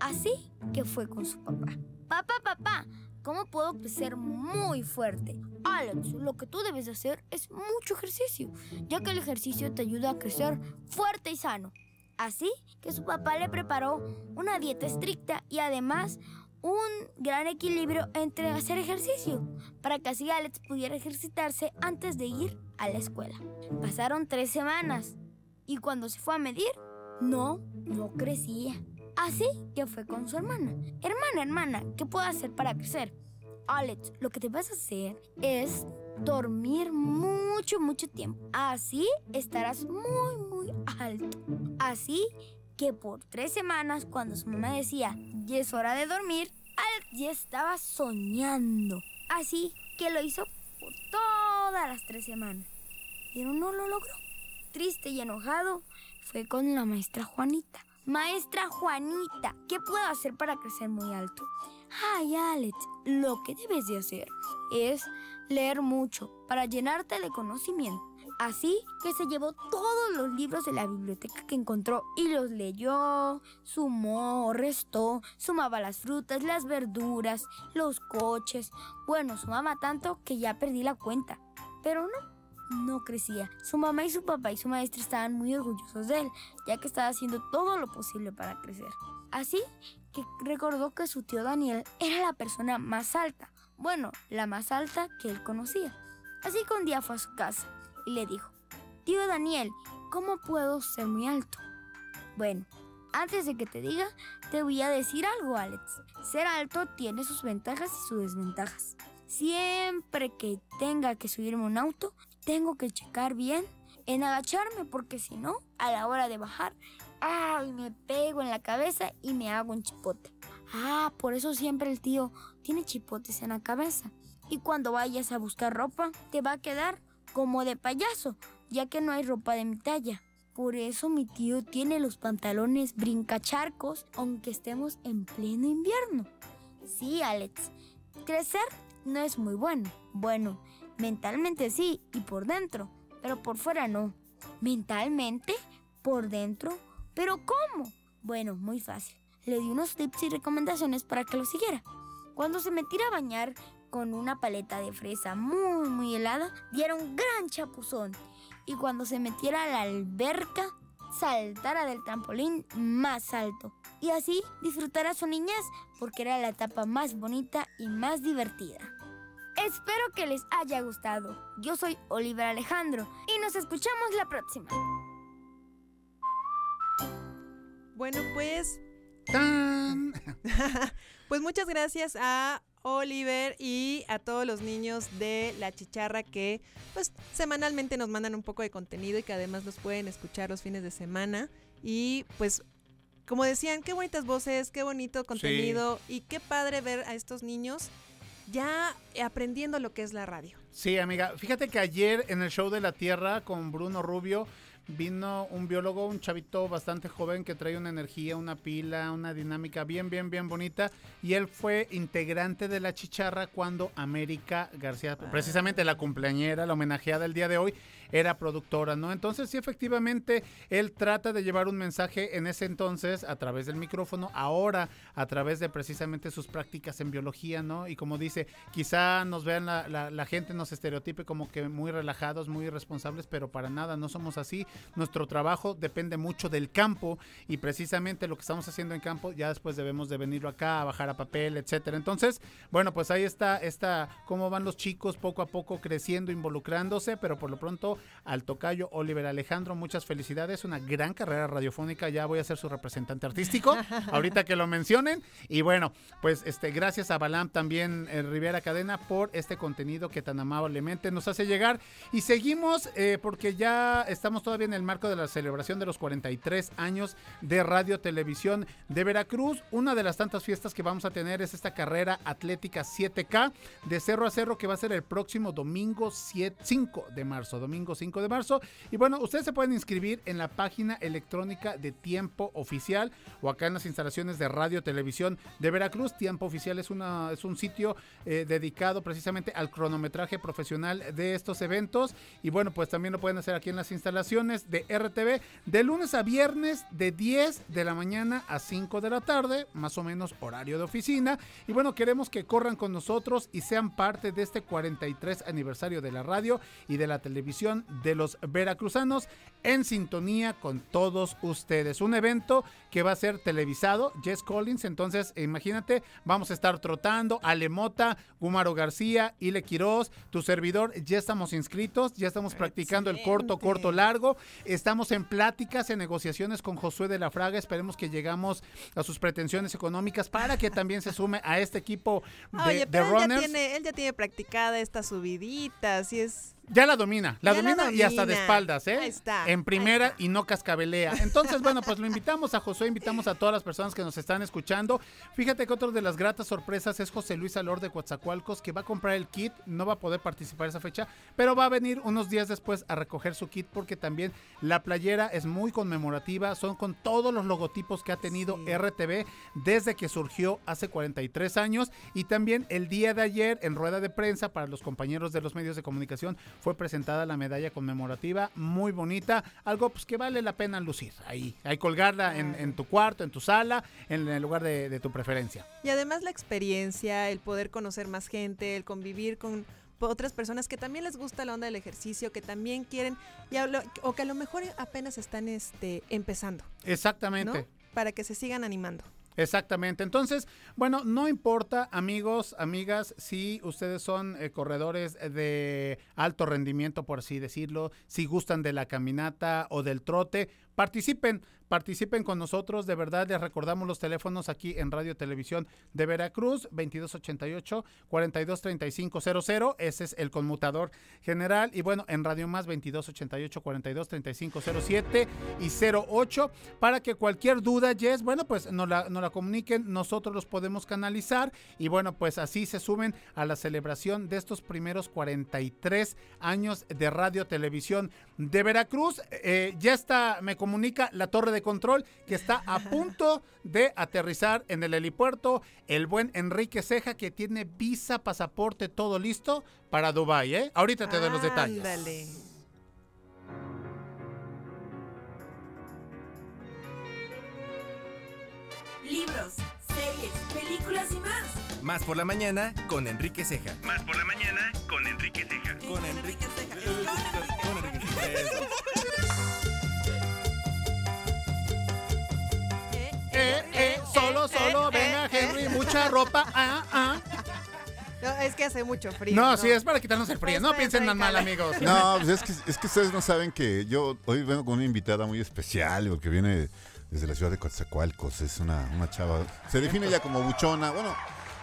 Así que fue con su papá. Papá, papá, ¿cómo puedo crecer muy fuerte? Alex, lo que tú debes hacer es mucho ejercicio, ya que el ejercicio te ayuda a crecer fuerte y sano. Así que su papá le preparó una dieta estricta y además un gran equilibrio entre hacer ejercicio, para que así Alex pudiera ejercitarse antes de ir a la escuela. Pasaron tres semanas y cuando se fue a medir, no, no crecía. Así que fue con su hermana. Hermana, hermana, ¿qué puedo hacer para crecer? Alex, lo que te vas a hacer es dormir mucho, mucho tiempo. Así estarás muy, muy alto. Así que por tres semanas, cuando su mamá decía, ya es hora de dormir, Alex ya estaba soñando. Así que lo hizo por todas las tres semanas. Pero no lo logró. Triste y enojado, fue con la maestra Juanita. Maestra Juanita, ¿qué puedo hacer para crecer muy alto? Ay, Alex, lo que debes de hacer es leer mucho para llenarte de conocimiento. Así que se llevó todos los libros de la biblioteca que encontró y los leyó, sumó, restó, sumaba las frutas, las verduras, los coches. Bueno, sumaba tanto que ya perdí la cuenta. Pero no, no crecía. Su mamá y su papá y su maestra estaban muy orgullosos de él, ya que estaba haciendo todo lo posible para crecer. Así que recordó que su tío Daniel era la persona más alta, bueno, la más alta que él conocía. Así que un día fue a su casa y le dijo, Tío Daniel, ¿cómo puedo ser muy alto? Bueno, antes de que te diga, te voy a decir algo, Alex. Ser alto tiene sus ventajas y sus desventajas. Siempre que tenga que subirme un auto, tengo que checar bien en agacharme porque si no, a la hora de bajar, ay, me pego en la cabeza y me hago un chipote. Ah, por eso siempre el tío tiene chipotes en la cabeza. Y cuando vayas a buscar ropa, te va a quedar como de payaso, ya que no hay ropa de mi talla. Por eso mi tío tiene los pantalones brincacharcos, aunque estemos en pleno invierno. Sí, Alex, crecer no es muy bueno. Bueno, mentalmente sí y por dentro, pero por fuera no. Mentalmente, por dentro, pero ¿cómo? Bueno, muy fácil. Le di unos tips y recomendaciones para que lo siguiera. Cuando se metiera a bañar con una paleta de fresa muy, muy helada, diera un gran chapuzón. Y cuando se metiera a la alberca, saltara del trampolín más alto. Y así disfrutara su niñez, porque era la etapa más bonita y más divertida. Espero que les haya gustado. Yo soy Oliver Alejandro y nos escuchamos la próxima. Bueno, pues ¡Tan! Pues muchas gracias a Oliver y a todos los niños de La Chicharra que pues semanalmente nos mandan un poco de contenido y que además los pueden escuchar los fines de semana. Y pues como decían, qué bonitas voces, qué bonito contenido y qué padre ver a estos niños ya aprendiendo lo que es la radio. Sí, amiga. Fíjate que ayer en el show de la Tierra con Bruno Rubio vino un biólogo, un chavito bastante joven que trae una energía, una pila, una dinámica bien, bien, bien bonita. Y él fue integrante de la chicharra cuando América García, precisamente la cumpleañera, la homenajeada el día de hoy, era productora, ¿no? Entonces, sí, efectivamente, él trata de llevar un mensaje en ese entonces a través del micrófono, ahora a través de precisamente sus prácticas en biología, ¿no? Y como dice, quizá nos vean la, la- la gente, nos estereotipe como que muy relajados, muy irresponsables, pero para nada, no somos así. Nuestro trabajo depende mucho del campo y precisamente lo que estamos haciendo en campo, ya después debemos de venirlo acá, a bajar a papel, etcétera. Entonces, bueno, pues ahí está, está cómo van los chicos poco a poco creciendo, involucrándose, pero por lo pronto al tocayo Oliver Alejandro, muchas felicidades, una gran carrera radiofónica, ya voy a ser su representante artístico, ahorita que lo mencionen, y bueno, pues este, gracias a Balam también, eh, Rivera Cadena, por este contenido que tan amablemente nos hace llegar, y seguimos eh, porque ya estamos todavía en el marco de la celebración de los 43 años de Radio Televisión de Veracruz, una de las tantas fiestas que vamos a tener es esta carrera atlética 7K de cerro a cerro que va a ser el próximo domingo 7 5 de marzo, domingo 5 de marzo. Y bueno, ustedes se pueden inscribir en la página electrónica de Tiempo Oficial o acá en las instalaciones de Radio Televisión de Veracruz. Tiempo Oficial es, una, es un sitio eh, dedicado precisamente al cronometraje profesional de estos eventos. Y bueno, pues también lo pueden hacer aquí en las instalaciones de RTV de lunes a viernes de 10 de la mañana a 5 de la tarde, más o menos horario de oficina. Y bueno, queremos que corran con nosotros y sean parte de este 43 aniversario de la radio y de la televisión de los veracruzanos en sintonía con todos ustedes. Un evento que va a ser televisado, Jess Collins, entonces imagínate, vamos a estar trotando, Alemota, Gumaro García, Ile Quiroz, tu servidor, ya estamos inscritos, ya estamos practicando el corto, corto, largo, estamos en pláticas, en negociaciones con Josué de la Fraga, esperemos que llegamos a sus pretensiones económicas para que también se sume a este equipo de, Oye, de pero él ya, runners. tiene, él ya tiene practicada esta subidita, así es. Ya la domina, la domina y hasta de espaldas, ¿eh? Ahí está, En primera está. y no cascabelea. Entonces, bueno, pues lo invitamos a Josué, invitamos a todas las personas que nos están escuchando. Fíjate que otra de las gratas sorpresas es José Luis Alor de Coatzacoalcos, que va a comprar el kit, no va a poder participar esa fecha, pero va a venir unos días después a recoger su kit porque también la playera es muy conmemorativa, son con todos los logotipos que ha tenido Sí. RTV desde que surgió hace 43 años y también el día de ayer en rueda de prensa para los compañeros de los medios de comunicación fue presentada la medalla conmemorativa muy bonita, algo pues que vale la pena lucir ahí, ahí colgarla en, en tu cuarto, en tu sala, en el lugar de, de tu preferencia. Y además la experiencia, el poder conocer más gente, el convivir con otras personas que también les gusta la onda del ejercicio, que también quieren, y o que a lo mejor apenas están este, empezando, Exactamente. ¿no? Para que se sigan animando. Exactamente. Entonces, bueno, no importa, amigos, amigas, si ustedes son eh, corredores de alto rendimiento, por así decirlo, si gustan de la caminata o del trote, participen, participen con nosotros. De verdad, les recordamos los teléfonos aquí en Radio Televisión de Veracruz, 2288 423500. Ese es el conmutador general. Y bueno, en Radio Más, 2288 423507 y 08. Para que cualquier duda, Jess, bueno, pues nos la, nos la comuniquen. Nosotros los podemos canalizar. Y bueno, pues así se sumen a la celebración de estos primeros 43 años de Radio Televisión de Veracruz. Eh, ya está, me comunica la torre de control que está a punto de aterrizar en el helipuerto. El buen Enrique Ceja que tiene visa, pasaporte, todo listo para Dubai, ¿eh? Ahorita te doy los detalles. Ándale. Libros, series, películas y más. Más por la mañana con Enrique Ceja. Más por la mañana con Enrique Ceja. Con Enrique Ceja. Con Enrique Ceja. Eh, eh, solo, solo, venga Henry, mucha ropa, ah, ah. No, es que hace mucho frío. No, sí, es para quitarnos el frío. Pues, No piensen tan mal, amigos. No, pues es que, es que ustedes no saben que yo hoy vengo con una invitada muy especial, porque viene desde la ciudad de Coatzacoalcos. Es una, una chava. Se define ella como buchona. Bueno,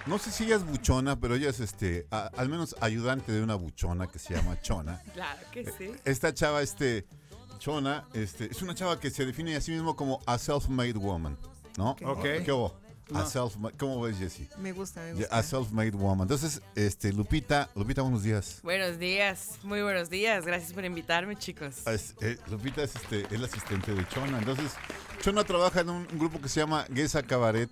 no sé si ella es buchona, pero ella es este, a- al menos ayudante de una buchona que se llama Chona. Claro que sí. Esta chava, este, Chona, este, es una chava que se define a sí mismo como a self-made woman, ¿no? Ok. ¿Qué hubo? A self ¿Cómo ves, Jessie? Me gusta, me gusta. A self-made woman. Entonces, este, Lupita, Lupita, buenos días. Buenos días, muy buenos días. Gracias por invitarme, chicos. Es- eh, Lupita es, este, es la asistente de Chona. Entonces, Chona trabaja en un, un grupo que se llama Guesa Cabaret,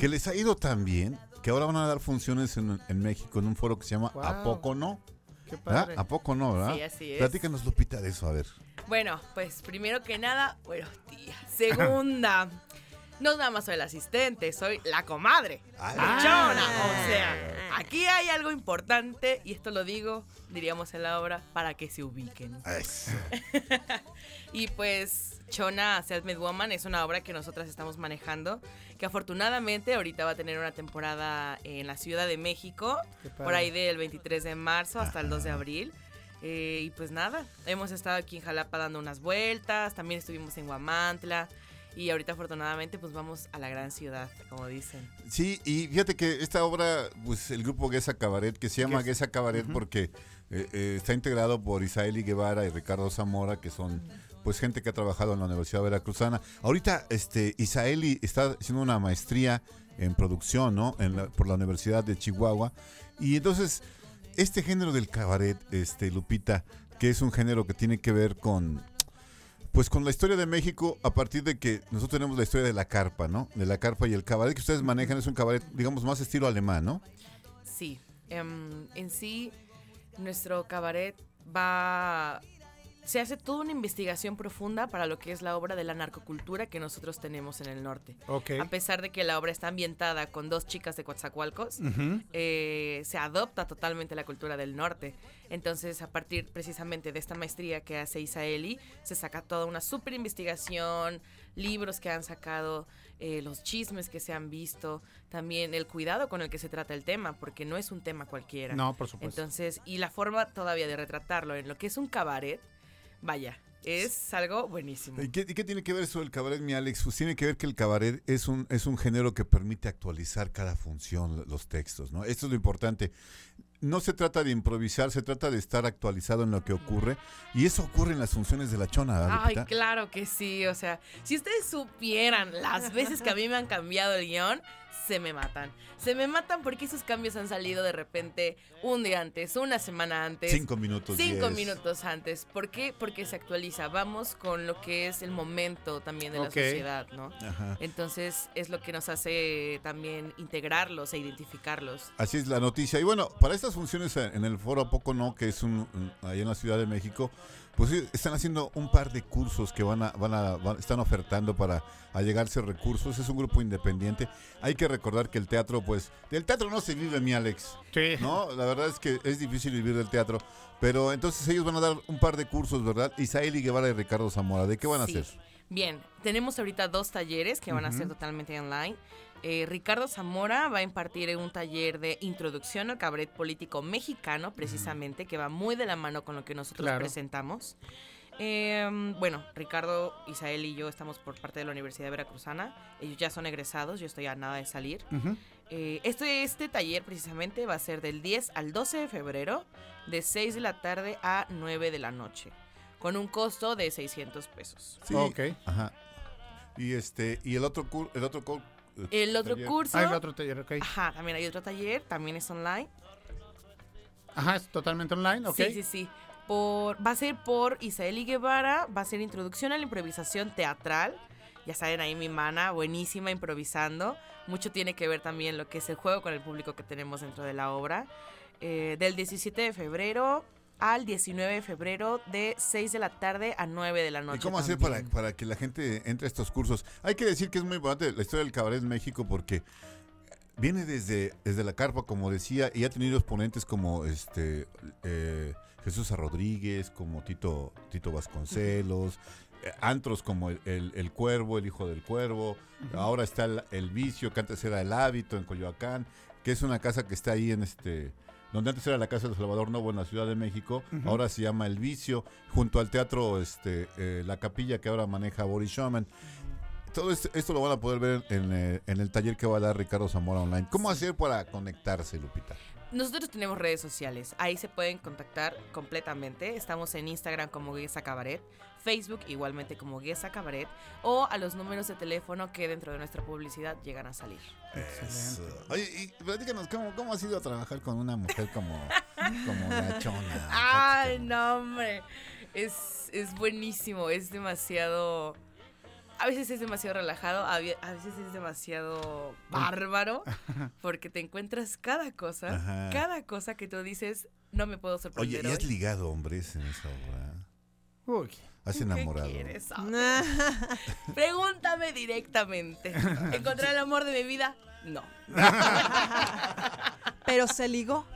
que les ha ido tan bien que ahora van a dar funciones en, en México en un foro que se llama ¿A poco no? Qué padre. ¿A poco no, verdad? Sí, así es. Platícanos, Lupita, de eso, a ver. Bueno, pues primero que nada, buenos días. Segunda, no nada más soy la asistente, soy la comadre. Ah. Chona. O sea, aquí hay algo importante, y esto lo digo, diríamos en la obra, para que se ubiquen. Eso. Y pues Chona Self-Made Woman es una obra que nosotras estamos manejando, que afortunadamente ahorita va a tener una temporada en la Ciudad de México, por ahí del 23 de marzo hasta el 2 de abril. Eh, y pues nada, hemos estado aquí en Jalapa dando unas vueltas, también estuvimos en Guamantla y ahorita afortunadamente pues vamos a la gran ciudad, como dicen. Sí, y fíjate que esta obra, pues el grupo Guesa Cabaret, que se llama Guesa. Cabaret porque eh, eh, está integrado por Isaeli Guevara y Ricardo Zamora, que son pues gente que ha trabajado en la Universidad Veracruzana. Ahorita este Isaeli está haciendo una maestría en producción, ¿no? En la- por la Universidad de Chihuahua. Y entonces, este género del cabaret, este Lupita, que es un género que tiene que ver con pues con la historia de México, a partir de que nosotros tenemos la historia de la carpa, ¿no? De la carpa y el cabaret que ustedes manejan es un cabaret, digamos, más estilo alemán, ¿no? Sí, em, en sí nuestro cabaret va... Se hace toda una investigación profunda para lo que es la obra de la narcocultura que nosotros tenemos en el norte. A pesar de que la obra está ambientada con dos chicas de Coatzacoalcos, eh, se adopta totalmente la cultura del norte. Entonces, a partir precisamente de esta maestría que hace Isaeli, se saca toda una super investigación, libros que han sacado, eh, los chismes que se han visto, también el cuidado con el que se trata el tema, porque no es un tema cualquiera. No, por supuesto. Entonces, y la forma todavía de retratarlo en lo que es un cabaret, vaya, es algo buenísimo. ¿Y qué, y qué tiene que ver eso del cabaret, mi Alex? Pues tiene que ver que el cabaret es un, es un género que permite actualizar cada función, los textos, ¿no? Esto es lo importante. No se trata de improvisar, se trata de estar actualizado en lo que ocurre. Y eso ocurre en las funciones de la chona, ¿verdad, Ay, claro que sí. O sea, si ustedes supieran las veces que a mí me han cambiado el guion, se me matan. Se me matan porque esos cambios han salido de repente un día antes, una semana antes. Cinco minutos, Cinco diez. minutos antes. ¿Por qué? Porque se actualiza. Vamos con lo que es el momento también de la sociedad, ¿no? Ajá. Entonces es lo que nos hace también integrarlos e identificarlos. Así es la noticia. Y bueno, para estas funciones en el foro ¿A Poco No, que es un, un- ahí en la Ciudad de México, pues sí, están haciendo un par de cursos que van a, van a, van- están ofertando para allegarse recursos. Es un grupo independiente. Hay que recordar que el teatro, pues, del teatro no se vive, mi Alex. Sí. No, la verdad es que es difícil vivir del teatro. Pero entonces ellos van a dar un par de cursos, ¿verdad? Isaeli Guevara y Ricardo Zamora. ¿De qué van a Sí. hacer? Bien, tenemos ahorita dos talleres que van a ser totalmente online. Eh, Ricardo Zamora va a impartir un taller de introducción al cabaret político mexicano, precisamente, que va muy de la mano con lo que nosotros Claro. presentamos. Eh, bueno, Ricardo, Isael y yo estamos por parte de la Universidad Veracruzana. Ellos ya son egresados, yo estoy a nada de salir. Eh, este, este taller precisamente va a ser del 10 al 12 de febrero, de 6 de la tarde a 9 de la noche, con un costo de 600 pesos. Sí. Ok. Ajá. Y este, y el otro cur- el otro cur- El otro taller. curso, Ah, el otro taller, ok. ajá, también hay otro taller, también es online. Ajá, es totalmente online, ok. Sí, sí, sí. Por, va a ser por Isaeli Guevara, va a ser introducción a la improvisación teatral. Ya saben, ahí mi mana, buenísima improvisando. Mucho tiene que ver también lo que es el juego con el público que tenemos dentro de la obra. Eh, del 17 de febrero al 19 de febrero, de 6 de la tarde a 9 de la noche. ¿Y cómo hacer para, para que la gente entre a estos cursos? Hay que decir que es muy importante la historia del cabaret en México porque viene desde, desde la carpa, como decía, y ha tenido exponentes como este eh, Jesús A. Rodríguez, como Tito, Tito Vasconcelos, eh, antros como el, el- El Cuervo, El Hijo del Cuervo, ahora está el, El Vicio, que antes era El Hábito en Coyoacán, que es una casa que está ahí en este... Donde antes era la Casa de Salvador Novo en la Ciudad de México, ahora se llama El Vicio, junto al teatro este, eh, La Capilla que ahora maneja Boris Schumann. Todo esto, esto lo van a poder ver en, eh, en el taller que va a dar Ricardo Zamora Online. ¿Cómo hacer para conectarse, Lupita? Nosotros tenemos redes sociales, ahí se pueden contactar completamente. Estamos en Instagram como Guesa Cabaret, Facebook igualmente como Guesa Cabaret, o a los números de teléfono que dentro de nuestra publicidad llegan a salir. Eso. Oye, y platícanos, ¿cómo, ¿cómo ha sido trabajar con una mujer como, como la chona? Ay, no, hombre. Es, es buenísimo, es demasiado... A veces es demasiado relajado, a ve- a veces es demasiado bárbaro, porque te encuentras cada cosa, Ajá. cada cosa que tú dices, no me puedo Oye, sorprender ¿y has hoy". ligado hombres en esa obra? Uy. ¿Has ¿Qué enamorado? quieres saber? Pregúntame directamente. ¿Encontré el amor de mi vida? No. Pero se ligó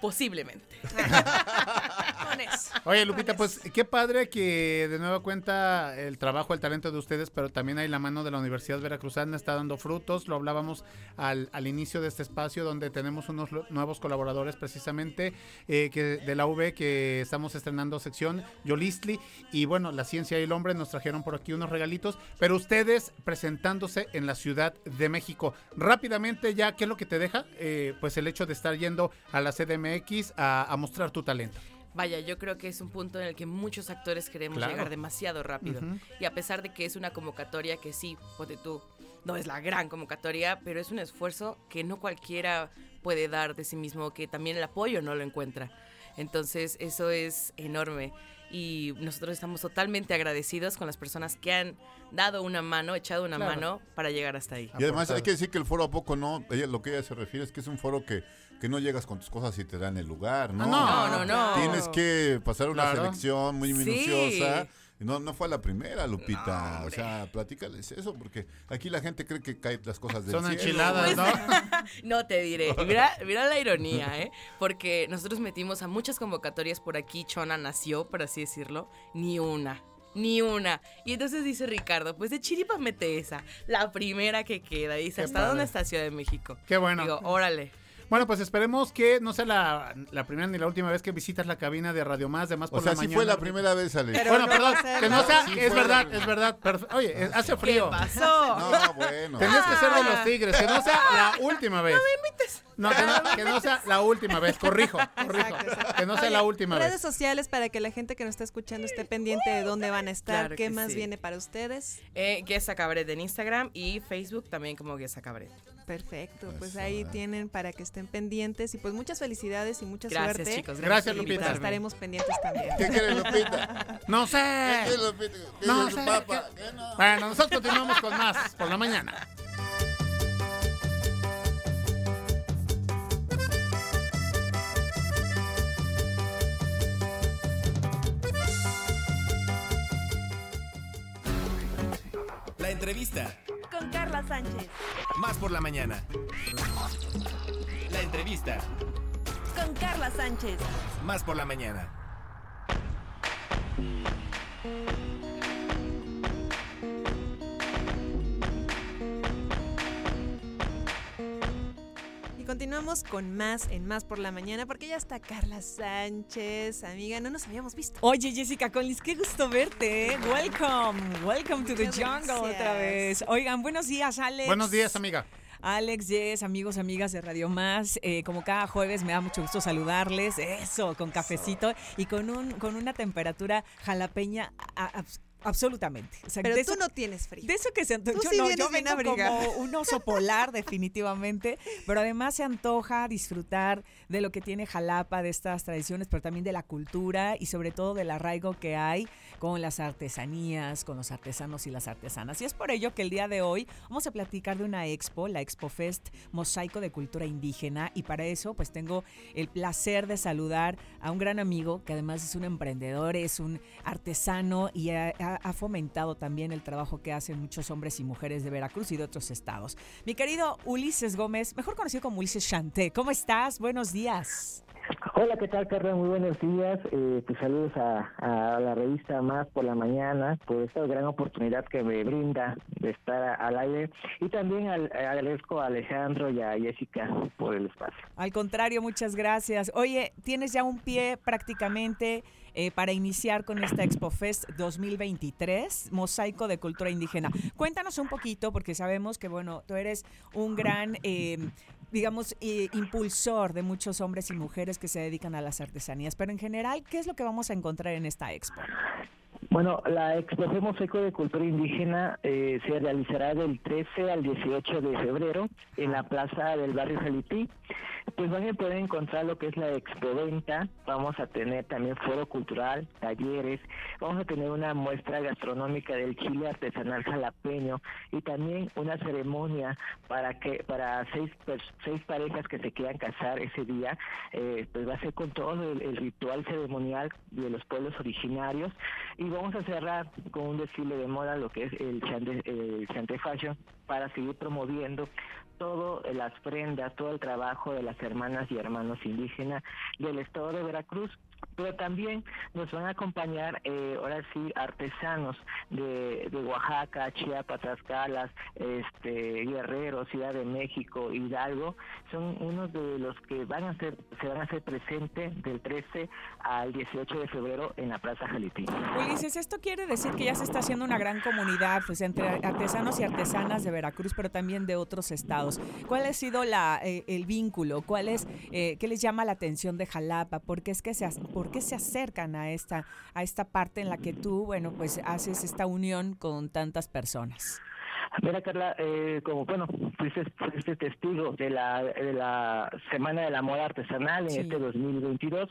Posiblemente. Con eso. Oye, Lupita, pues qué padre que de nueva cuenta el trabajo, el talento de ustedes, pero también hay la mano de la Universidad Veracruzana, está dando frutos. Lo hablábamos al, al inicio de este espacio, donde tenemos unos nuevos colaboradores precisamente eh, que de la UV que estamos estrenando sección, Yolistli. Y bueno, la ciencia y el hombre nos trajeron por aquí unos regalitos, pero ustedes presentándose en la Ciudad de México. Rápidamente ya, ¿qué es lo que te deja? Eh, pues el hecho de estar yendo a la CDMX a, a mostrar tu talento. Vaya, yo creo que es un punto en el que muchos actores queremos Claro. llegar demasiado rápido. Y a pesar de que es una convocatoria que sí, ponte tú, no es la gran convocatoria, pero es un esfuerzo que no cualquiera puede dar de sí mismo, que también el apoyo no lo encuentra. Entonces, eso es enorme. Y nosotros estamos totalmente agradecidos con las personas que han dado una mano, echado una Claro. mano para llegar hasta ahí. Y además hay que decir que el foro a poco no, ella, lo que ella se refiere es que es un foro que, que no llegas con tus cosas y te dan el lugar, ¿no? Ah, No, no, no. Tienes que pasar una Claro. selección muy Sí. minuciosa. No, no fue la primera, Lupita. No, o sea, platícales eso, porque aquí la gente cree que caen las cosas del Son cielo. enchiladas, ¿no? No te diré. Mira, mira la ironía, ¿eh? Porque nosotros metimos a muchas convocatorias por aquí. Chona nació, por así decirlo. Ni una. Ni una. Y entonces dice Ricardo, pues de chiripa mete esa. La primera que queda. Dice, Qué ¿hasta padre. dónde está Ciudad de México? Qué bueno. Digo, órale. Bueno, pues esperemos que no sea la, la primera ni la última vez que visitas la cabina de Radio Más, de Más O por sea, la sí mañana. fue la primera vez, Alex. Pero Bueno, no perdón, que no sea, Sí es la verdad, es verdad. Oye, eh, hace ¿Qué frío. pasó? No, bueno. Tenías que ser de los Ah. tigres, que no sea la última vez. No que, no, que no sea la última vez, corrijo, corrijo. Exacto, exacto. Que no sea Oye, la última Redes vez. sociales para que la gente que nos está escuchando esté pendiente de dónde van a estar, Claro qué que más sí. viene para ustedes. Eh, Guesa Cabaret en Instagram y Facebook también como Guesa Cabaret. Perfecto, pues ahí tienen para que estén pendientes y pues muchas felicidades y mucha Gracias, suerte. chicos. Gracias, por Lupita. Pues estaremos pendientes también. ¿Qué quiere Lupita? No ¿Qué sé. quiere Lupita? ¿Qué No sé, papá? ¿Qué no? Bueno, nosotros continuamos con más por la mañana. Entrevista. Con Carla Sánchez. Más por la mañana. La entrevista. Con Carla Sánchez. Más por la mañana. Y continuamos con más en Más por la Mañana porque ya está Carla Sánchez, amiga, no nos habíamos visto. Oye, Jessica Collins, qué gusto verte. ¿eh? Welcome, welcome to the jungle otra vez. Oigan, buenos días, Alex. Buenos días, amiga. Alex, Jess, amigos, amigas de Radio Más. Eh, como cada jueves me da mucho gusto saludarles. Eso, con cafecito y con un con una temperatura jalapeña a- abs- absolutamente. O sea, Pero tú eso- no tienes frío. de eso que se antoja. Yo sí no, yo vengo como un oso polar, definitivamente. Pero además se antoja disfrutar de lo que tiene Jalapa, de estas tradiciones, pero también de la cultura y sobre todo del arraigo que hay con las artesanías, con los artesanos y las artesanas. Y es por ello que el día de hoy vamos a platicar de una expo, la Expo Fest Mosaico de Cultura Indígena. Y para eso, pues tengo el placer de saludar a un gran amigo que además es un emprendedor, es un artesano y ha, fomentado también el trabajo que hacen muchos hombres y mujeres de Veracruz y de otros estados. Mi querido Ulises Gómez, mejor conocido como Ulises Chanté, ¿cómo estás? Buenos días. Hola, ¿qué tal, Carla? Muy buenos días. Eh, pues saludos a, la revista Más por la Mañana por esta gran oportunidad que me brinda de estar al aire. Y también al- agradezco a Alejandro y a Jessica por el espacio. Al contrario, muchas gracias. Oye, tienes ya un pie prácticamente eh, para iniciar con esta Expo Fest 2023, Mosaico de Cultura Indígena. Cuéntanos un poquito, porque sabemos que, bueno, tú eres un gran, eh, digamos, eh, impulsor de muchos hombres y mujeres que se dedican a las artesanías. Pero en general, ¿qué es lo que vamos a encontrar en esta Expo? Bueno, la Exposición Mosaico de Cultura Indígena eh, se realizará del 13 al 18 de febrero en la plaza del barrio Jalipí. Pues van a poder encontrar lo que es la expoventa, vamos a tener también foro cultural, talleres, vamos a tener una muestra gastronómica del chile artesanal jalapeño y también una ceremonia para que para seis seis parejas que se quieran casar ese día, eh, pues va a ser con todo el, el ritual ceremonial de los pueblos originarios. Y vamos a cerrar con un desfile de moda lo que es el chante, el chante fashion para seguir promoviendo todo eh, las prendas, todo el trabajo de las hermanas y hermanos indígenas del estado de Veracruz, pero también nos van a acompañar eh, ahora sí artesanos de, de Oaxaca, Chiapas, Tlaxcala, este Guerrero, Ciudad de México, Hidalgo, son unos de los que van a ser se van a hacer presentes del 13 al 18 de febrero en la Plaza Jalití. Ulises, esto quiere decir que ya se está haciendo una gran comunidad pues, entre artesanos y artesanas de Veracruz, pero también de otros estados. ¿Cuál ha sido la, eh, el vínculo? ¿Cuál es, eh, ¿Qué les llama la atención de Jalapa? ¿Por qué, es que se, ¿Por qué se acercan a esta, a esta parte en la que tú, bueno, pues haces esta unión con tantas personas? Mira, Carla, eh, como bueno, fuiste, fuiste testigo de la, de la Semana de la Moda Artesanal en Sí. este 2022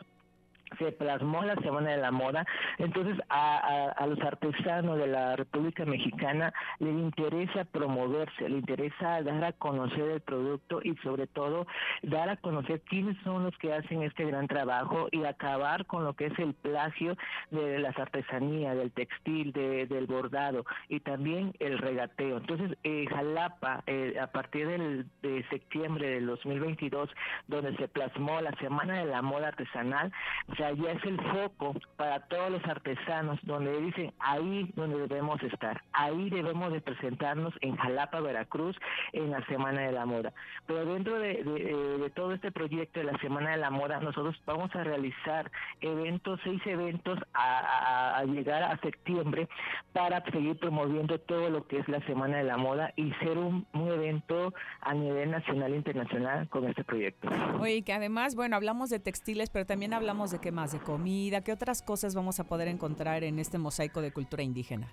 se plasmó la Semana de la Moda, entonces a, los artesanos de la República Mexicana les interesa promoverse, les interesa dar a conocer el producto y sobre todo dar a conocer quiénes son los que hacen este gran trabajo y acabar con lo que es el plagio de las artesanías, del textil, de- del bordado y también el regateo. Entonces, eh, Jalapa, eh, a partir del, de septiembre del 2022, donde se plasmó la Semana de la Moda Artesanal, o ya es el foco para todos los artesanos, donde dicen ahí donde debemos estar, ahí debemos de presentarnos en Jalapa, Veracruz, en la Semana de la Moda. Pero dentro de, eh, todo este proyecto de la Semana de la Moda, nosotros vamos a realizar eventos, seis eventos a, llegar a septiembre para seguir promoviendo todo lo que es la Semana de la Moda y ser un, un evento a nivel nacional e internacional con este proyecto. Oye, que además, bueno, hablamos de textiles, pero también hablamos de qué más, de comida, qué otras cosas vamos a poder encontrar en este mosaico de cultura indígena.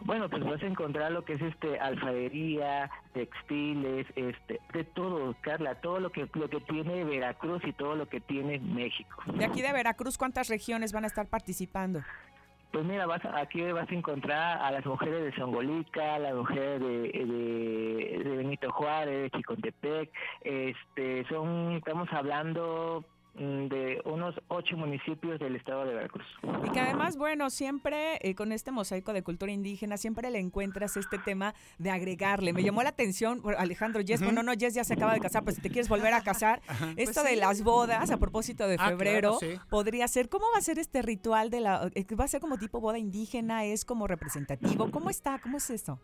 Bueno, pues vas a encontrar lo que es este alfarería, textiles, este, de todo, Carla, todo lo que lo que tiene Veracruz y todo lo que tiene México. De aquí de Veracruz, ¿cuántas regiones van a estar participando? Pues mira, vas aquí vas a encontrar a las mujeres de Songolica, a las mujeres de, de, de Benito Juárez, de Chicontepec, este, son, estamos hablando de unos ocho municipios del estado de Veracruz. Y que además, bueno, siempre eh, con este mosaico de cultura indígena, siempre le encuentras este tema de agregarle. Me llamó la atención, Alejandro, Jess, Ujú. bueno, no, Jess ya se acaba de casar, pero si te quieres volver a casar, esto Pues de sí. las bodas, a propósito de Ah, claro, febrero, sí. podría ser, ¿cómo va a ser este ritual de la, eh, va a ser como tipo boda indígena, es como representativo? ¿Cómo está? ¿Cómo es esto?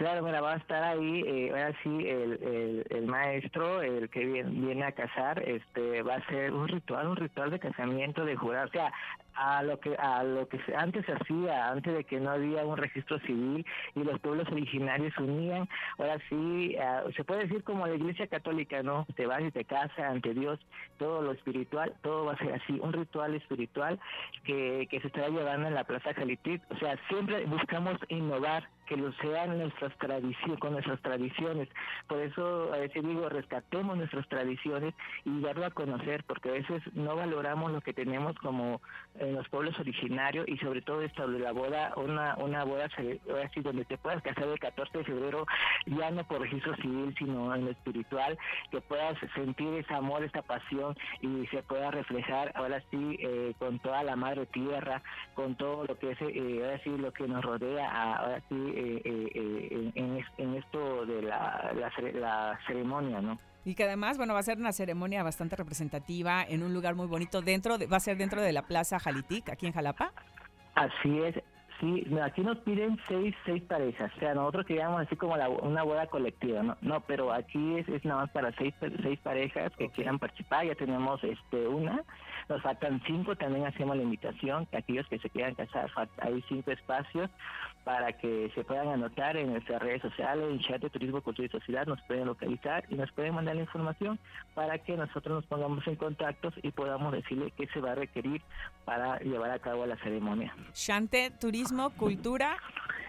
Claro, mira, va a estar ahí, eh, ahora sí, el, el, maestro, el que viene, viene a casar, este, va a ser un ritual, un ritual de casamiento, de jurar, o sea, a lo que a lo que antes se hacía, antes de que no había un registro civil y los pueblos originarios unían, ahora sí, ah, se puede decir como la Iglesia Católica, ¿no? Te vas y te casas ante Dios, todo lo espiritual, todo va a ser así, un ritual espiritual que, que se estará llevando en la Plaza Jalitic, o sea, siempre buscamos innovar, que lo sean nuestras tradiciones, con nuestras tradiciones. Por eso a veces digo, rescatemos nuestras tradiciones y darlo a conocer, porque a veces no valoramos lo que tenemos como en los pueblos originarios y sobre todo esto de la boda, una, una boda se- ahora sí, donde te puedas casar el 14 de febrero, ya no por registro civil, sino en lo espiritual, que puedas sentir ese amor, esa pasión y se pueda reflejar ahora sí eh, con toda la madre tierra, con todo lo que es eh, ahora sí lo que nos rodea, ahora sí eh, eh, eh, en, en- esto de la, la, la ceremonia, ¿no? Y que además, bueno, va a ser una ceremonia bastante representativa en un lugar muy bonito dentro, de- va a ser dentro de la Plaza Jalitic, aquí en Jalapa. Así es. Aquí nos piden seis, seis parejas. O sea, nosotros queríamos así como la- una boda colectiva, ¿no? No, pero aquí es, es nada más para seis, seis parejas que quieran participar. Ya tenemos este una. Nos faltan cinco. También hacemos la invitación que aquellos que se quieran casar, hay cinco espacios para que se puedan anotar en nuestras redes sociales, en chat de Turismo, Cultura y Sociedad. Nos pueden localizar y nos pueden mandar la información para que nosotros nos pongamos en contactos y podamos decirle qué se va a requerir para llevar a cabo la ceremonia. Shante, Turismo, Cultura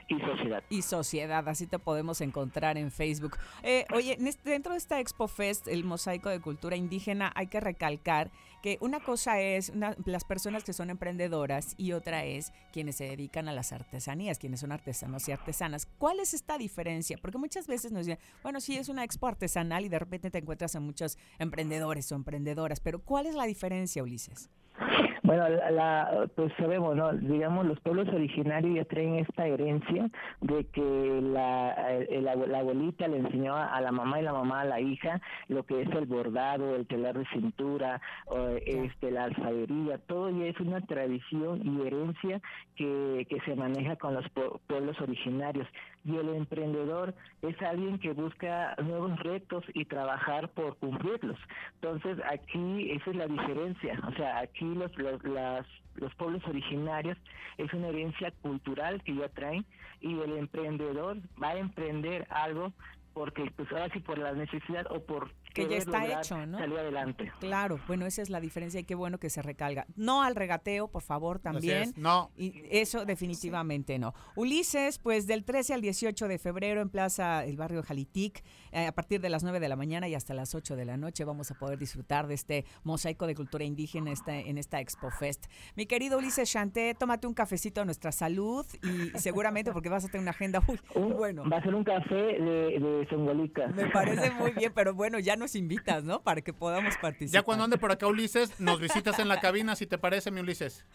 y Sociedad. Y Sociedad, así te podemos encontrar en Facebook. Eh, oye, en dentro de esta Expo Fest, el mosaico de cultura indígena, hay que recalcar que una cosa es una- las personas que son emprendedoras y otra es quienes se dedican a las artesanías, quienes son artesanos y artesanas. ¿Cuál es esta diferencia? Porque muchas veces nos dicen, bueno, sí, es una expo artesanal y de repente te encuentras a muchos emprendedores o emprendedoras, pero ¿cuál es la diferencia, Ulises? Bueno, la, la- pues sabemos, ¿no? Digamos, los pueblos originarios ya traen esta herencia de que la, el- la, la abuelita le enseñó a la mamá y la mamá a la hija lo que es el bordado, el telar de cintura, o, este, la alfarería, todo ya es una tradición y herencia que, que se maneja con los pue- pueblos originarios. Y el emprendedor es alguien que busca nuevos retos y trabajar por cumplirlos. Entonces, aquí esa es la diferencia. O sea, aquí los, los, las- los pueblos originarios es una herencia cultural que ya traen y el emprendedor va a emprender algo porque pues ahora sí por la necesidad o por Que ya está hecho, ¿no? salir adelante. Claro, bueno, esa es la diferencia y qué bueno que se recalga. No al regateo, por favor, también. es, no. Y eso definitivamente no. Ulises, pues del 13 al 18 de febrero en Plaza el Barrio Jalitic, eh, a partir de las 9 de la mañana y hasta las 8 de la noche vamos a poder disfrutar de este mosaico de cultura indígena esta- en esta Expo Fest. Mi querido Ulises Chanté, tómate un cafecito a nuestra salud y seguramente porque vas a tener una agenda muy bueno. Va a ser un café de, de Zongolica. Me parece muy bien, pero bueno, ya nos invitas, ¿no? Para que podamos participar. Ya cuando ande por acá Ulises, nos visitas en la cabina, si te parece, mi Ulises.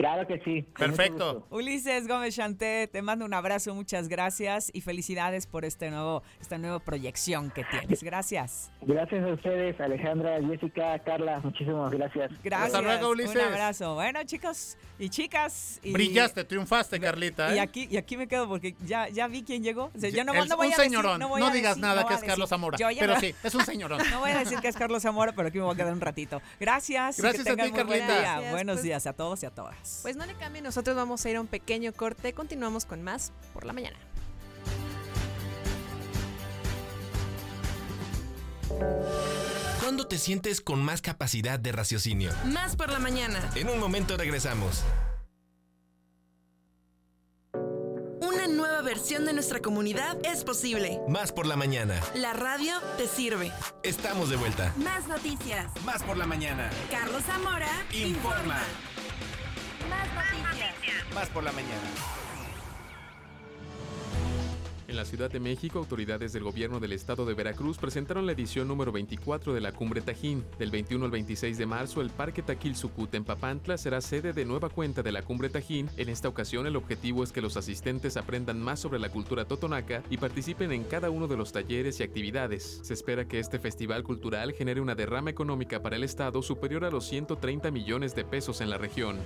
Claro que sí. Perfecto. Ulises Gómez Chanté, te mando un abrazo, muchas gracias y felicidades por este nuevo, esta nueva proyección que tienes. Gracias. Gracias a ustedes, Alejandra, Jessica, Carla, muchísimas gracias. Gracias. Hasta luego, Ulises. Un abrazo. Bueno, chicos y chicas. y- Brillaste, triunfaste, Carlita. Y ¿eh? aquí, y aquí me quedo porque ya, ya vi quién llegó. O sea, yo no, Es no voy un a señorón. no, No, voy a digas decir- nada no que es Carlos. Zamora. Pero no- sí, es un señorón. No voy a decir que es Carlos Zamora, pero aquí me voy a quedar un ratito. Gracias. y que Gracias a ti, Carlita. día. Gracias, Buenos pues- días a todos y a todas. Pues no le cambien, nosotros vamos a ir a un pequeño corte. Continuamos con más por la mañana. ¿Cuándo te sientes con más capacidad de raciocinio? Más por la mañana. En un momento regresamos. Una nueva versión de nuestra comunidad es posible. Más por la mañana. La radio te sirve. Estamos de vuelta. Más noticias. Más por la mañana. Carlos Zamora Informa. Más noticias. Más por la mañana. En la Ciudad de México, autoridades del gobierno del estado de Veracruz presentaron la edición número 24 de la Cumbre Tajín. Del 21 al 26 de marzo, el Parque Taquil Sucut en Papantla será sede de nueva cuenta de la Cumbre Tajín. En esta ocasión, el objetivo es que los asistentes aprendan más sobre la cultura totonaca y participen en cada uno de los talleres y actividades. Se espera que este festival cultural genere una derrama económica para el estado superior a los 130 millones de pesos en la región.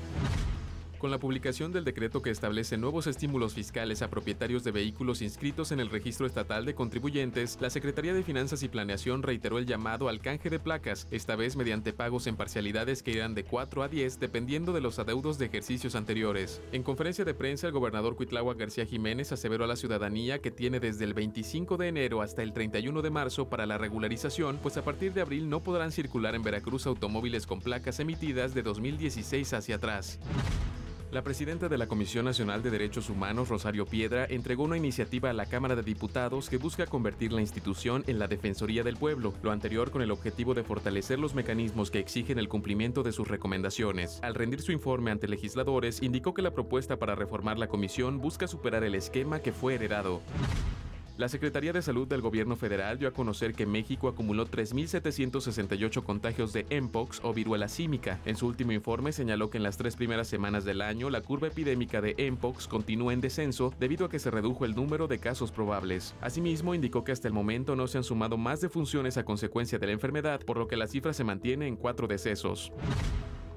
Con la publicación del decreto que establece nuevos estímulos fiscales a propietarios de vehículos inscritos en el Registro Estatal de Contribuyentes, la Secretaría de Finanzas y Planeación reiteró el llamado al canje de placas, esta vez mediante pagos en parcialidades que irán de 4 a 10 dependiendo de los adeudos de ejercicios anteriores. En conferencia de prensa, el gobernador Cuitlagua García Jiménez aseveró a la ciudadanía que tiene desde el 25 de enero hasta el 31 de marzo para la regularización, pues a partir de abril no podrán circular en Veracruz automóviles con placas emitidas de 2016 hacia atrás. La presidenta de la Comisión Nacional de Derechos Humanos, Rosario Piedra, entregó una iniciativa a la Cámara de Diputados que busca convertir la institución en la Defensoría del Pueblo, lo anterior con el objetivo de fortalecer los mecanismos que exigen el cumplimiento de sus recomendaciones. Al rendir su informe ante legisladores, indicó que la propuesta para reformar la comisión busca superar el esquema que fue heredado. La Secretaría de Salud del Gobierno Federal dio a conocer que México acumuló 3.768 contagios de Mpox o viruela símica. En su último informe señaló que en las tres primeras semanas del año la curva epidémica de Mpox continúa en descenso debido a que se redujo el número de casos probables. Asimismo, indicó que hasta el momento no se han sumado más defunciones a consecuencia de la enfermedad, por lo que la cifra se mantiene en cuatro decesos.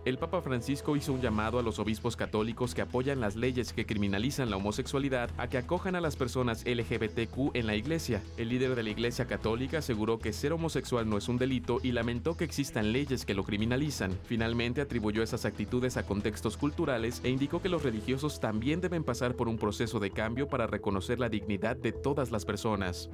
El Papa Francisco hizo un llamado a los obispos católicos que apoyan las leyes que criminalizan la homosexualidad a que acojan a las personas LGBTQ en la iglesia. El líder de la Iglesia Católica aseguró que ser homosexual no es un delito y lamentó que existan leyes que lo criminalizan. Finalmente atribuyó esas actitudes a contextos culturales e indicó que los religiosos también deben pasar por un proceso de cambio para reconocer la dignidad de todas las personas.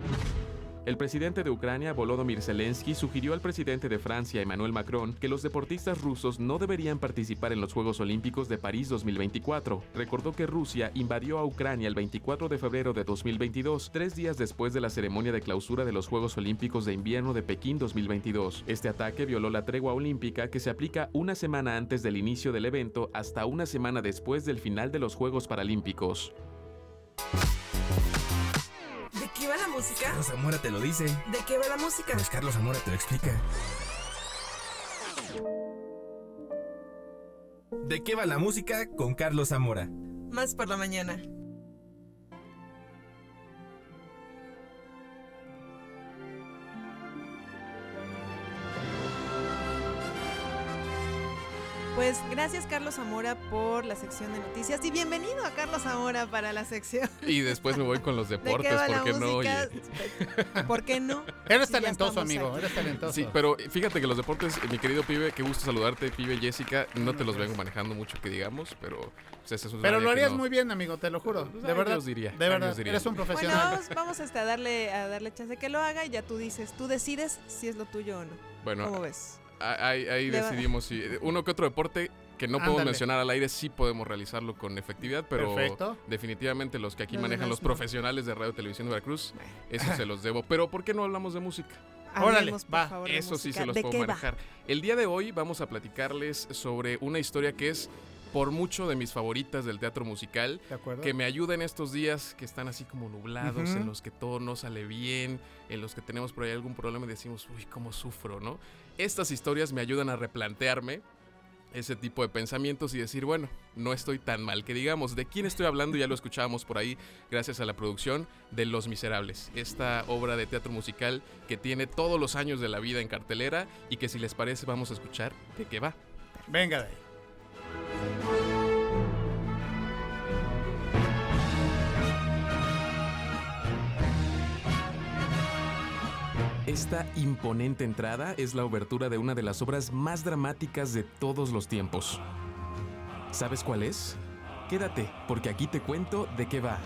El presidente de Ucrania, Volodymyr Zelensky, sugirió al presidente de Francia, Emmanuel Macron, que los deportistas rusos no deberían participar en los Juegos Olímpicos de París 2024. Recordó que Rusia invadió a Ucrania el 24 de febrero de 2022, tres días después de la ceremonia de clausura de los Juegos Olímpicos de Invierno de Pekín 2022. Este ataque violó la tregua olímpica que se aplica una semana antes del inicio del evento hasta una semana después del final de los Juegos Paralímpicos. ¿De qué va la música? Carlos Zamora te lo dice. ¿De qué va la música? Pues Carlos Zamora te lo explica. ¿De qué va la música con Carlos Zamora? Más por la mañana. Pues gracias Carlos Zamora por la sección de noticias y bienvenido a Carlos Zamora para la sección. Y después me voy con los ¿De deportes, ¿por qué no? Oye. ¿Por qué no? Eres Si talentoso, amigo, aquí. eres talentoso. Sí, pero fíjate que los deportes, eh, mi querido pibe, qué gusto saludarte, pibe Jessica. No te los vengo manejando mucho que digamos, pero pues, ese es un Pero lo harías no- muy bien, amigo, te lo juro. De Ay, verdad. Dios diría, de verdad. Diría. Eres un Bueno, profesional. vamos, vamos este, a darle a darle chance que lo haga y ya tú dices, tú decides si es lo tuyo o no. Bueno, ¿Cómo ves? Ahí, decidimos si uno que otro deporte que no podemos mencionar al aire sí podemos realizarlo con efectividad, pero Perfecto. definitivamente los que aquí Los manejan los profesionales de Radio y Televisión de Veracruz, eso se los debo. Pero ¿por qué no hablamos de música? Órale, Hablemos, por va. favor, Eso sí se los ¿De puedo va? manejar. El día de hoy vamos a platicarles sobre una historia que es por mucho de mis favoritas del teatro musical, que me ayuda en estos días que están así como nublados, en los que todo no sale bien, en los que tenemos por ahí algún problema y decimos, uy, cómo sufro, ¿no? Estas historias me ayudan a replantearme ese tipo de pensamientos y decir, bueno, no estoy tan mal que digamos. ¿De quién estoy hablando? Ya lo escuchábamos por ahí, gracias a la producción de Los Miserables, esta obra de teatro musical que tiene todos los años de la vida en cartelera y que si les parece vamos a escuchar de qué va. Venga de ahí. Esta imponente entrada es la obertura de una de las obras más dramáticas de todos los tiempos. ¿Sabes cuál es? Quédate, porque aquí te cuento de qué va.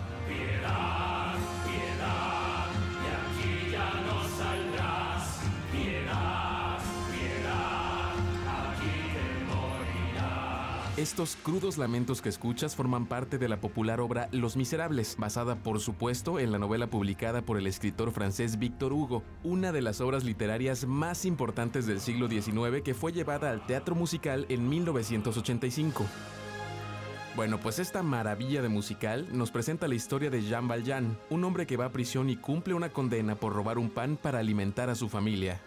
Estos crudos lamentos que escuchas forman parte de la popular obra Los Miserables, basada por supuesto en la novela publicada por el escritor francés Victor Hugo, una de las obras literarias más importantes del siglo XIX que fue llevada al teatro musical en 1985. Bueno, pues esta maravilla de musical nos presenta la historia de Jean Valjean, un hombre que va a prisión y cumple una condena por robar un pan para alimentar a su familia.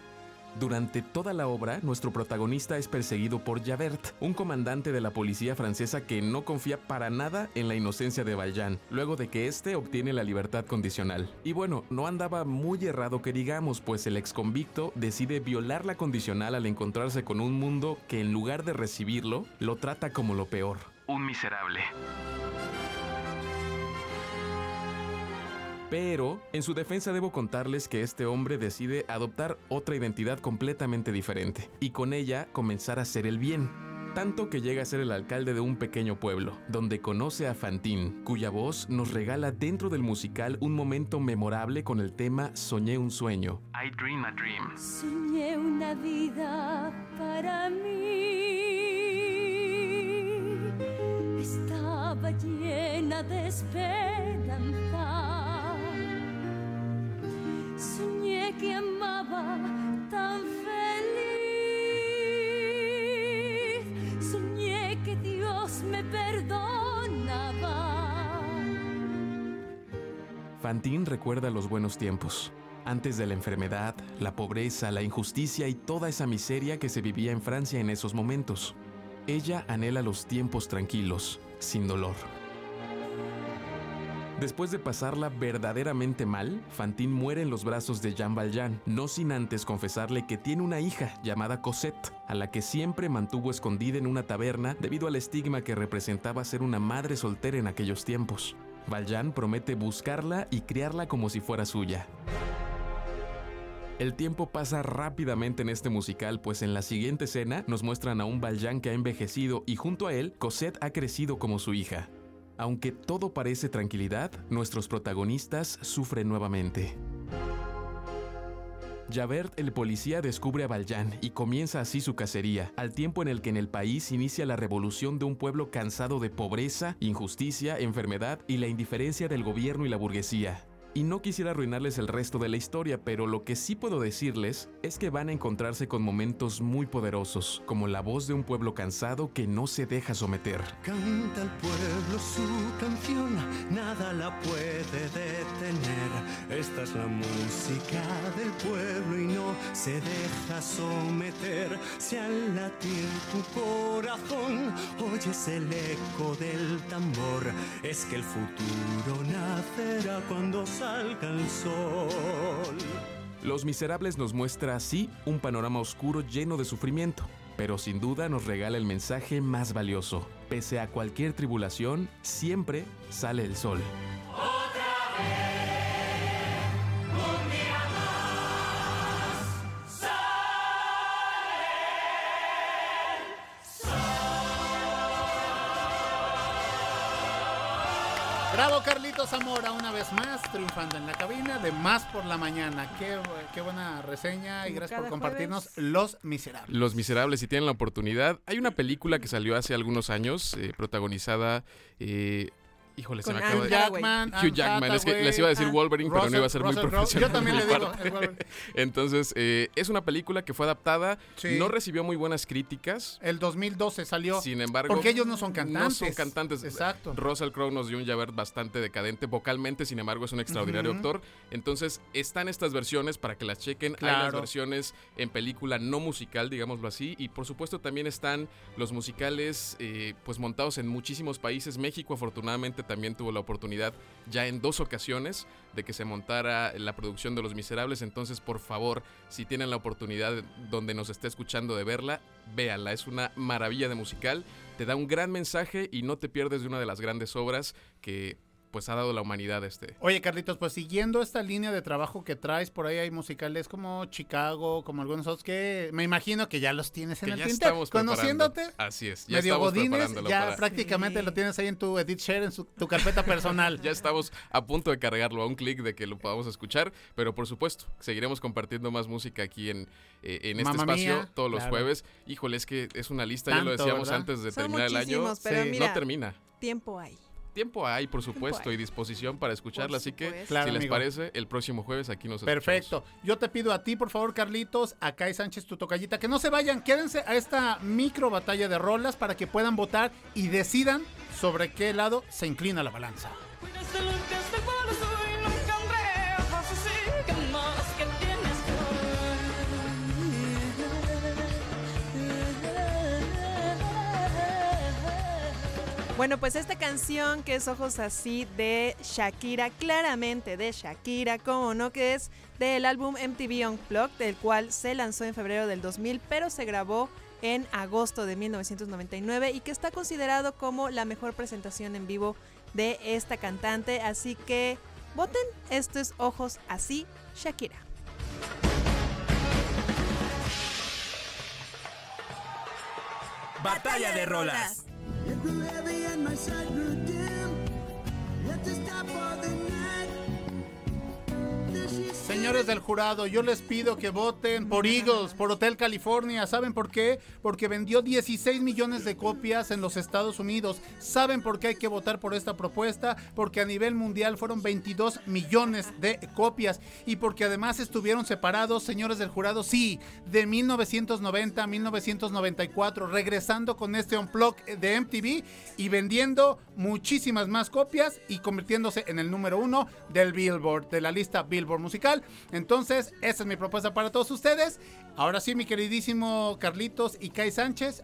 Durante toda la obra, nuestro protagonista es perseguido por Javert, un comandante de la policía francesa que no confía para nada en la inocencia de Valjean, luego de que éste obtiene la libertad condicional. Y bueno, no andaba muy errado que digamos, pues el ex convicto decide violar la condicional al encontrarse con un mundo que en lugar de recibirlo, lo trata como lo peor. Un miserable. Pero, en su defensa debo contarles que este hombre decide adoptar otra identidad completamente diferente y con ella comenzar a hacer el bien. Tanto que llega a ser el alcalde de un pequeño pueblo, donde conoce a Fantine, cuya voz nos regala dentro del musical un momento memorable con el tema Soñé un sueño. I Dream a Dream. Soñé una vida para mí. Estaba llena de esperanza. Soñé que amaba tan feliz. Soñé que Dios me perdonaba. Fantine recuerda los buenos tiempos, antes de la enfermedad, la pobreza, la injusticia y toda esa miseria que se vivía en Francia en esos momentos. Ella anhela los tiempos tranquilos, sin dolor. Después de pasarla verdaderamente mal, Fantine muere en los brazos de Jean Valjean, no sin antes confesarle que tiene una hija llamada Cosette, a la que siempre mantuvo escondida en una taberna debido al estigma que representaba ser una madre soltera en aquellos tiempos. Valjean promete buscarla y criarla como si fuera suya. El tiempo pasa rápidamente en este musical, pues en la siguiente escena nos muestran a un Valjean que ha envejecido y junto a él, Cosette ha crecido como su hija. Aunque todo parece tranquilidad, nuestros protagonistas sufren nuevamente. Javert, el policía, descubre a Valjean y comienza así su cacería, al tiempo en el que en el país inicia la revolución de un pueblo cansado de pobreza, injusticia, enfermedad y la indiferencia del gobierno y la burguesía. Y no quisiera arruinarles el resto de la historia, pero lo que sí puedo decirles es que van a encontrarse con momentos muy poderosos, como la voz de un pueblo cansado que no se deja someter. Canta el pueblo su canción, nada la puede detener. Esta es la música del pueblo y no se deja someter. Si al latir tu corazón oyes el eco del tambor, es que el futuro nacerá cuando salga el sol. Los Miserables nos muestra así un panorama oscuro lleno de sufrimiento, pero sin duda nos regala el mensaje más valioso. Pese a cualquier tribulación, siempre sale el sol. Bravo Carlitos Zamora, una vez más, triunfando en la cabina de Más por la Mañana. Qué, qué buena reseña y gracias por compartirnos Los Miserables. Los Miserables, si tienen la oportunidad. Hay una película que salió hace algunos años, eh, protagonizada. eh, híjole, se me acaba Hugh de. Jackman, Hugh Jackman, es que les iba a decir ah, Wolverine, pero no iba a ser muy Russell profesional. Yo también le digo, el Wolverine. Entonces, eh, es una película que fue adaptada, Sí. no recibió muy buenas críticas. El 2012 salió. Sin embargo, Porque ellos no son cantantes. No son cantantes. Exacto. Russell Crowe nos dio un Javert bastante decadente vocalmente, sin embargo, es un extraordinario actor. Entonces, están estas versiones para que las chequen. Hay las versiones en película no musical, digámoslo así. Y por supuesto, también están los musicales eh, pues montados en muchísimos países. México, afortunadamente, también tuvo la oportunidad ya en dos ocasiones de que se montara la producción de Los Miserables. Entonces, por favor, si tienen la oportunidad donde nos esté escuchando de verla, véanla. Es una maravilla de musical. Te da un gran mensaje y no te pierdes de una de las grandes obras que pues ha dado la humanidad este. Oye, Carlitos, pues siguiendo esta línea de trabajo que traes, por ahí hay musicales como Chicago, como algunos otros que me imagino que ya los tienes en Que el ya tintero. estamos Conociéndote. Así es, ya medio estamos godines, ya para- prácticamente lo tienes ahí en tu edit share, en su- tu carpeta personal. Ya estamos a punto de cargarlo a un clic de que lo podamos escuchar, pero por supuesto, seguiremos compartiendo más música aquí en, eh, en este Mamma espacio Mía, todos los claro. jueves. Híjole, es que es una lista, ya lo decíamos ¿verdad? antes de Son terminar el año. muchísimos, pero Sí. mira, no termina. Tiempo hay. Tiempo hay, por supuesto, hay. y disposición para escucharla. Así que. Claro, si les amigo. parece, el próximo jueves aquí nos Perfecto. Yo te pido a ti, por favor, Carlitos, a Kai Sánchez, tu tocallita, que no se vayan, quédense a esta micro batalla de rolas para que puedan votar y decidan sobre qué lado se inclina la balanza. Bueno, pues esta canción que es Ojos Así de Shakira, claramente de Shakira, como no, que es del álbum MTV Unplugged, del cual se lanzó en febrero del 2000, pero se grabó en agosto de 1999 y que está considerado como la mejor presentación en vivo de esta cantante. Así que voten, esto es Ojos Así, Shakira. Batalla de rolas. It grew heavy and my sight grew dim. Had to stop for the night. Señores del jurado, yo les pido que voten por Eagles, por Hotel California. ¿Saben por qué? Porque vendió 16 millones de copias en los Estados Unidos. ¿Saben por qué hay que votar por esta propuesta? Porque a nivel mundial fueron 22 millones de copias. Y porque además estuvieron separados, señores del jurado, sí, de 1990 a 1994, regresando con este unplug de MTV y vendiendo muchísimas más copias y convirtiéndose en el número uno del Billboard, de la lista Billboard musical. Entonces, esa es mi propuesta para todos ustedes. Ahora sí, mi queridísimo Carlitos y Kai Sánchez.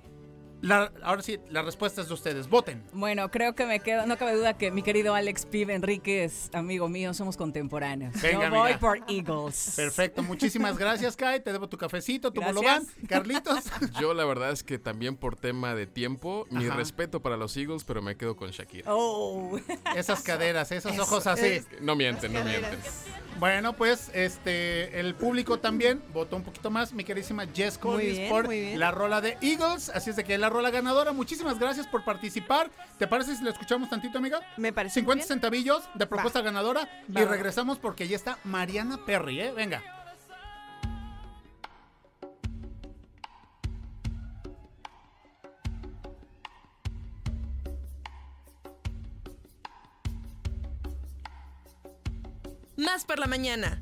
La- ahora sí, la respuesta es de ustedes. Voten. Bueno, creo que me quedo, no cabe duda que mi querido Alex Pibe Enríquez, amigo mío, somos contemporáneos. Venga, Yo voy por Eagles. Perfecto, muchísimas gracias, Kai. Te debo tu cafecito, tu Gracias. bolobán. Carlitos. Yo la verdad es que también por tema de tiempo, mi respeto para los Eagles, pero me quedo con Shakira. Oh. Esas caderas, esos ojos así. No mienten, no mienten. Bueno, pues este el público también votó un poquito más, mi queridísima Jess Collins, por bien. la rola de Eagles. Así es de que es la rola ganadora. Muchísimas gracias por participar. ¿Te parece si la escuchamos tantito, amiga? Me parece 50 bien. centavillos de propuesta ganadora. Va, y regresamos porque ya está Mariana Perry, ¿eh? Venga. Más por la mañana.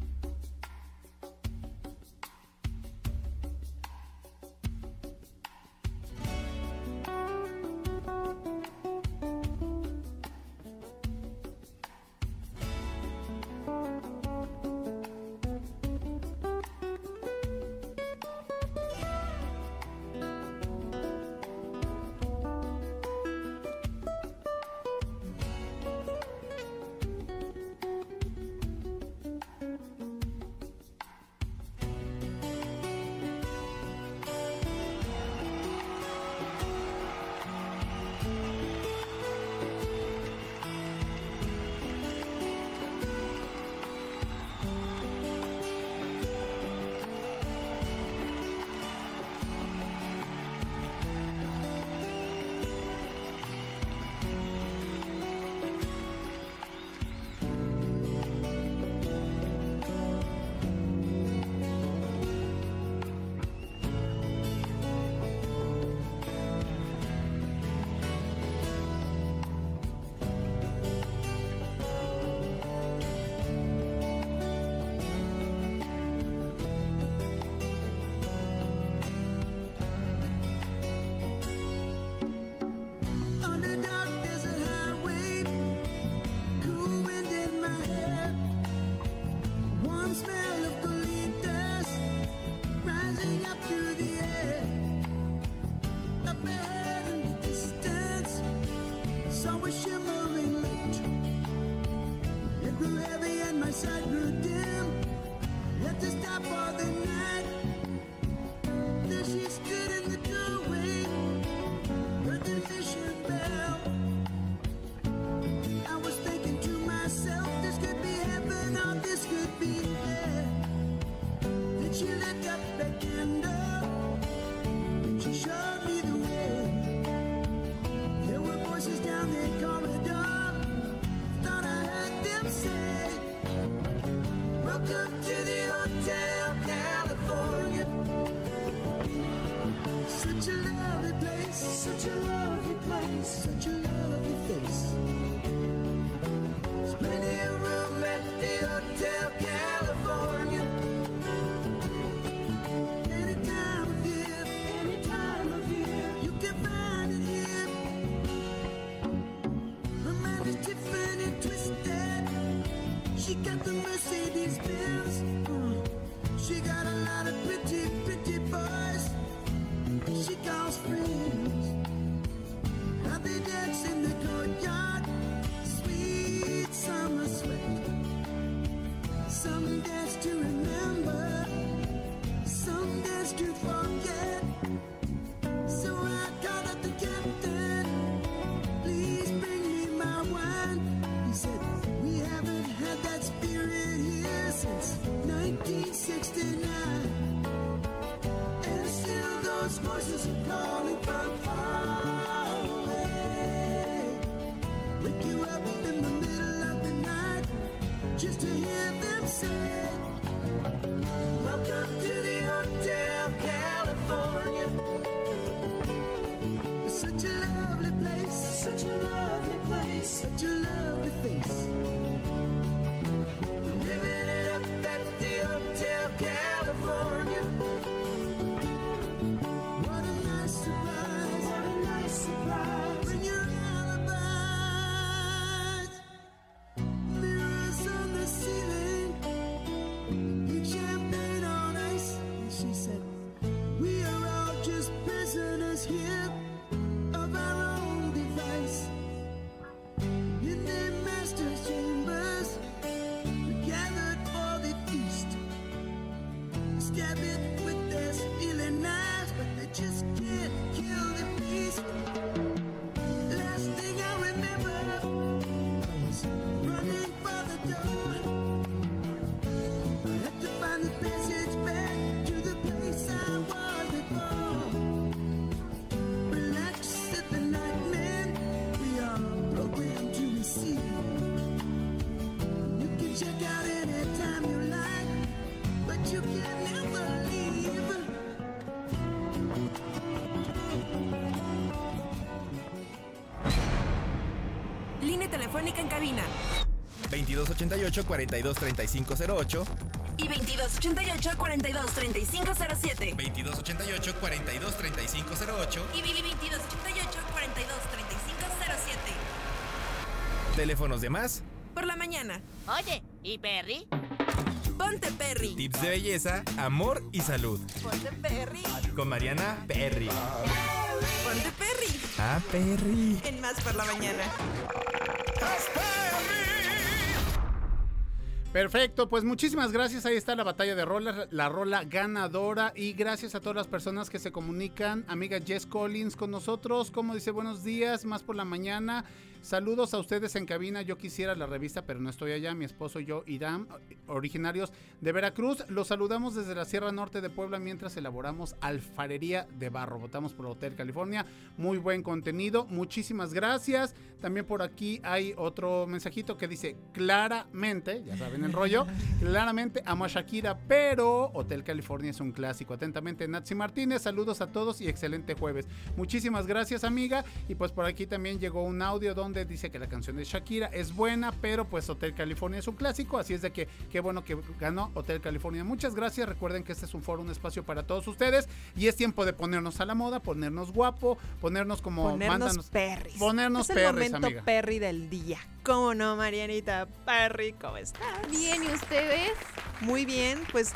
surrender 2288-423508 y 2288-423507. 2288-423508 Y 2288-423507. Teléfonos de más, Por la mañana. Oye, ¿y Perry? Ponte Perry. tips de belleza, amor y salud. Ponte Perry. Con Mariana Perry. Ponte Perry. Ah, Perry. En más por la mañana. Perfecto, pues muchísimas gracias. Ahí está la batalla de rolas, la rola ganadora. Y gracias a todas las personas que se comunican. Amiga Jess Collins con nosotros. Como dice, buenos días, más por la mañana. Saludos a ustedes en cabina. Yo quisiera la revista, pero no estoy allá. Mi esposo y yo, Irán, originarios de Veracruz. Los saludamos desde la Sierra Norte de Puebla mientras elaboramos alfarería de barro. Votamos por Hotel California. Muy buen contenido. Muchísimas gracias. También por aquí hay otro mensajito que dice claramente, ya saben el rollo, claramente amo a Shakira, pero Hotel California es un clásico. Atentamente, Natsi Martínez. Saludos a todos y excelente jueves. Muchísimas gracias, amiga. Y pues por aquí también llegó un audio donde dice que la canción de Shakira es buena, pero pues Hotel California es un clásico. Así es de que qué bueno que ganó Hotel California. Muchas gracias. Recuerden que este es un foro, un espacio para todos ustedes. Y es tiempo de ponernos a la moda, ponernos guapo, ponernos como Ponernos mándanos- perris. Ponernos es el perris, momento amiga. perry del día. ¿Cómo no, Marianita? Perry, ¿cómo estás? Bien, ¿y ustedes? Muy bien, pues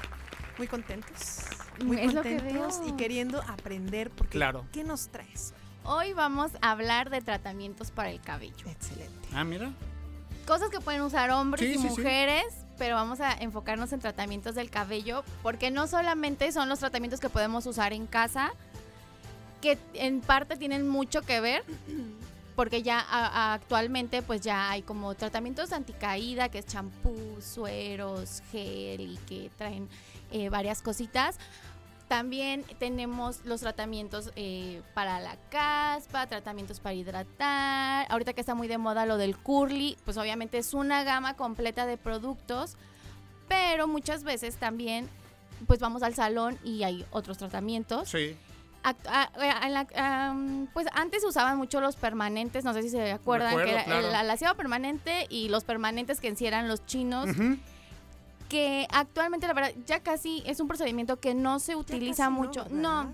muy contentos. Muy Es lo que contentos veo. y queriendo aprender. Porque, Claro. ¿Qué nos traes? Hoy vamos a hablar de tratamientos para el cabello. Excelente. Ah, mira. Cosas que pueden usar hombres Sí, y sí, sí. mujeres, pero vamos a enfocarnos en tratamientos del cabello, porque no solamente son los tratamientos que podemos usar en casa, que en parte tienen mucho que ver, porque ya a- a- actualmente pues ya hay como tratamientos anticaída, que es champú, sueros, gel y que traen eh, varias cositas. También tenemos los tratamientos eh, para la caspa, tratamientos para hidratar. Ahorita que está muy de moda lo del curly, pues obviamente es una gama completa de productos, pero muchas veces también pues vamos al salón y hay otros tratamientos. Sí. Act- a- a- en la- am, pues antes usaban mucho los permanentes, no sé si se acuerdan, acuerdo, que era claro. el alaciado permanente y los permanentes que en sí eran los chinos. Que actualmente la verdad ya casi es un procedimiento que no se utiliza no, mucho. ¿verdad? No,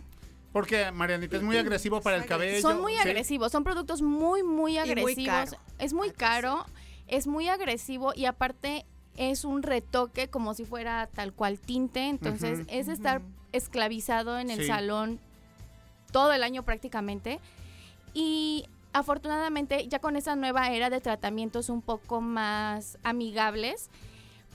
Porque Marianita es muy agresivo para el cabello. son muy sí. agresivos, son productos muy, muy muy agresivos. caro. es muy caro, es muy agresivo y aparte es un retoque como si fuera tal cual tinte. Entonces es estar esclavizado en el Sí. salón todo el año prácticamente. Y afortunadamente ya con esa nueva era de tratamientos un poco más amigables,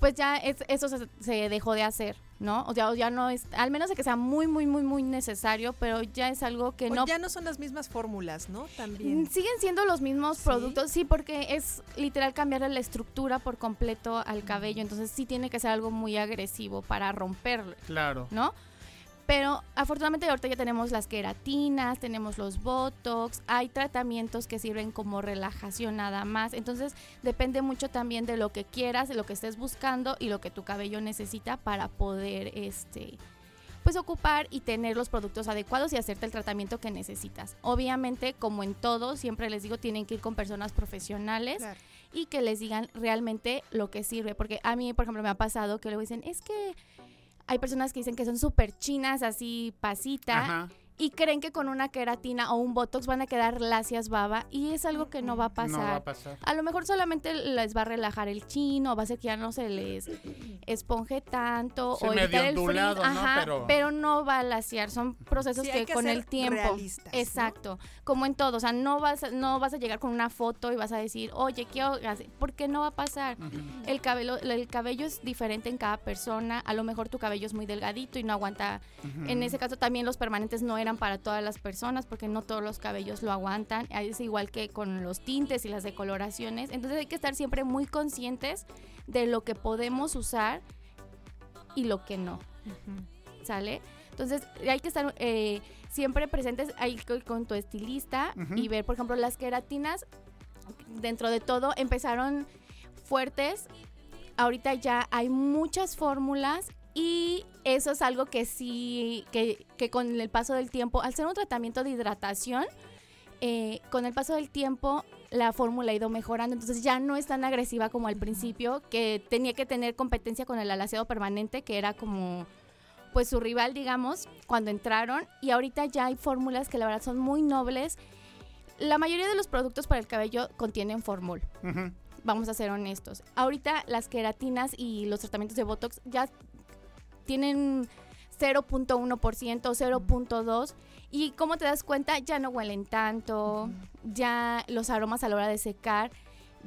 pues ya es- eso se, se dejó de hacer, ¿no? O sea, ya no es, al menos de que sea muy, muy, muy, muy necesario, pero ya es algo que O no ya no son las mismas fórmulas, ¿no? También. Mm, Siguen siendo los mismos ¿Sí? productos, sí, porque es literal cambiarle la estructura por completo al cabello, entonces sí tiene que ser algo muy agresivo para romperlo, Claro. ¿no? Pero afortunadamente ahorita ya tenemos las queratinas, tenemos los botox, hay tratamientos que sirven como relajación nada más. Entonces depende mucho también de lo que quieras, de lo que estés buscando y lo que tu cabello necesita para poder este pues ocupar y tener los productos adecuados y hacerte el tratamiento que necesitas. Obviamente, como en todo, siempre les digo, tienen que ir con personas profesionales y que les digan realmente lo que sirve. Porque a mí, por ejemplo, me ha pasado que luego dicen, es que hay personas que dicen que son súper chinas, así pasita. Ajá. Y creen que con una queratina o un botox van a quedar lacias baba y es algo que no va a pasar. No va a pasar. A lo mejor solamente les va a relajar el chino, va a ser que ya no se les esponje tanto Sí, o evitar el frizz, ondulado, ¿no? ajá, Pero- pero... no va a laciar, son procesos Sí, que, hay que con ser el tiempo. realistas, ¿no? Exacto, como en todo, o sea, no vas a, no vas a llegar con una foto y vas a decir, "Oye, quiero hacer", porque no va a pasar. El cabello el cabello es diferente en cada persona, a lo mejor tu cabello es muy delgadito y no aguanta. En ese caso también los permanentes no eran para todas las personas porque no todos los cabellos lo aguantan. Es igual que con los tintes y las decoloraciones. Entonces hay que estar siempre muy conscientes de lo que podemos usar y lo que no. ¿Sale? Entonces hay que estar eh, siempre presentes ahí co- con tu estilista y ver, por ejemplo, las queratinas, dentro de todo, empezaron fuertes. Ahorita ya hay muchas fórmulas y eso es algo que sí, que, que con el paso del tiempo, al ser un tratamiento de hidratación, eh, con el paso del tiempo la fórmula ha ido mejorando, entonces ya no es tan agresiva como al principio, que tenía que tener competencia con el alaciado permanente, que era como pues su rival, digamos, cuando entraron, y ahorita ya hay fórmulas que la verdad son muy nobles. La mayoría de los productos para el cabello contienen formol. Vamos a ser honestos. Ahorita las queratinas y los tratamientos de Botox ya tienen 0.1%, 0.2%. Y como te das cuenta, ya no huelen tanto, ya los aromas a la hora de secar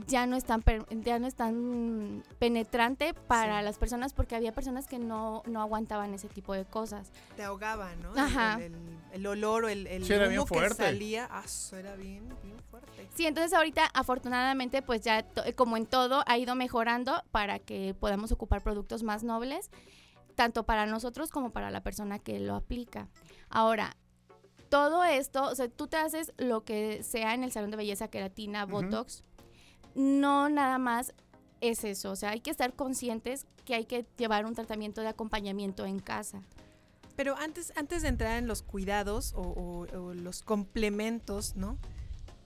ya no es tan, per- ya no es tan penetrante para las personas porque había personas que no, no aguantaban ese tipo de cosas. Te ahogaba, ¿no? El- Ajá. El, el- el olor o el, el Sí, era bien humo que fuerte. salía. Ah, era bien, bien fuerte. Sí, entonces ahorita afortunadamente pues ya to- como en todo ha ido mejorando para que podamos ocupar productos más nobles, tanto para nosotros como para la persona que lo aplica. Ahora, todo esto, o sea, tú te haces lo que sea en el salón de belleza, queratina, Ujú. botox, no nada más es eso, o sea, hay que estar conscientes que hay que llevar un tratamiento de acompañamiento en casa. Pero antes, antes de entrar en los cuidados o, o- o los complementos, ¿no?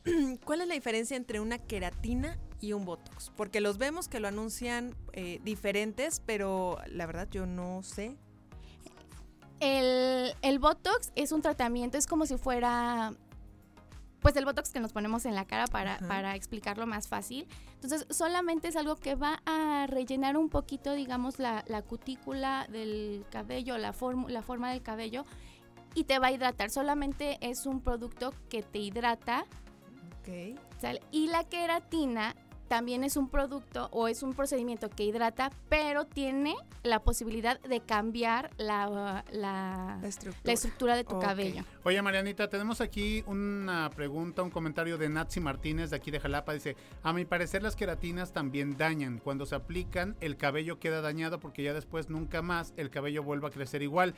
¿Cuál es la diferencia entre una queratina y un botox? Porque los vemos que lo anuncian eh, diferentes, pero la verdad yo no sé. El, el Botox es un tratamiento, es como si fuera, pues el Botox que nos ponemos en la cara para, para explicarlo más fácil. Entonces, solamente es algo que va a rellenar un poquito, digamos, la, la cutícula del cabello, la, form- la forma del cabello, y te va a hidratar. Solamente es un producto que te hidrata. ¿Sale? Y la queratina también es un producto o es un procedimiento que hidrata, pero tiene la posibilidad de cambiar la, la, la estructura. de tu cabello. Oye, Marianita, tenemos aquí una pregunta, un comentario de Natsi Martínez de aquí de Jalapa. Dice, a mi parecer las queratinas también dañan. Cuando se aplican, el cabello queda dañado porque ya después nunca más el cabello vuelve a crecer igual.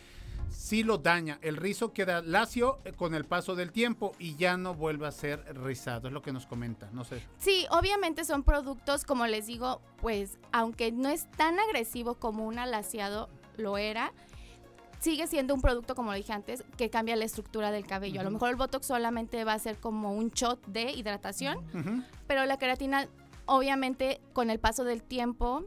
Sí lo daña. El rizo queda lacio eh, con el paso del tiempo y ya no vuelve a ser rizado. Es lo que nos comenta. No sé. Sí, obviamente son productos, como les digo, pues aunque no es tan agresivo como un alaciado lo era, sigue siendo un producto, como lo dije antes, que cambia la estructura del cabello. A lo mejor el Botox solamente va a ser como un shot de hidratación, pero la queratina, obviamente, con el paso del tiempo,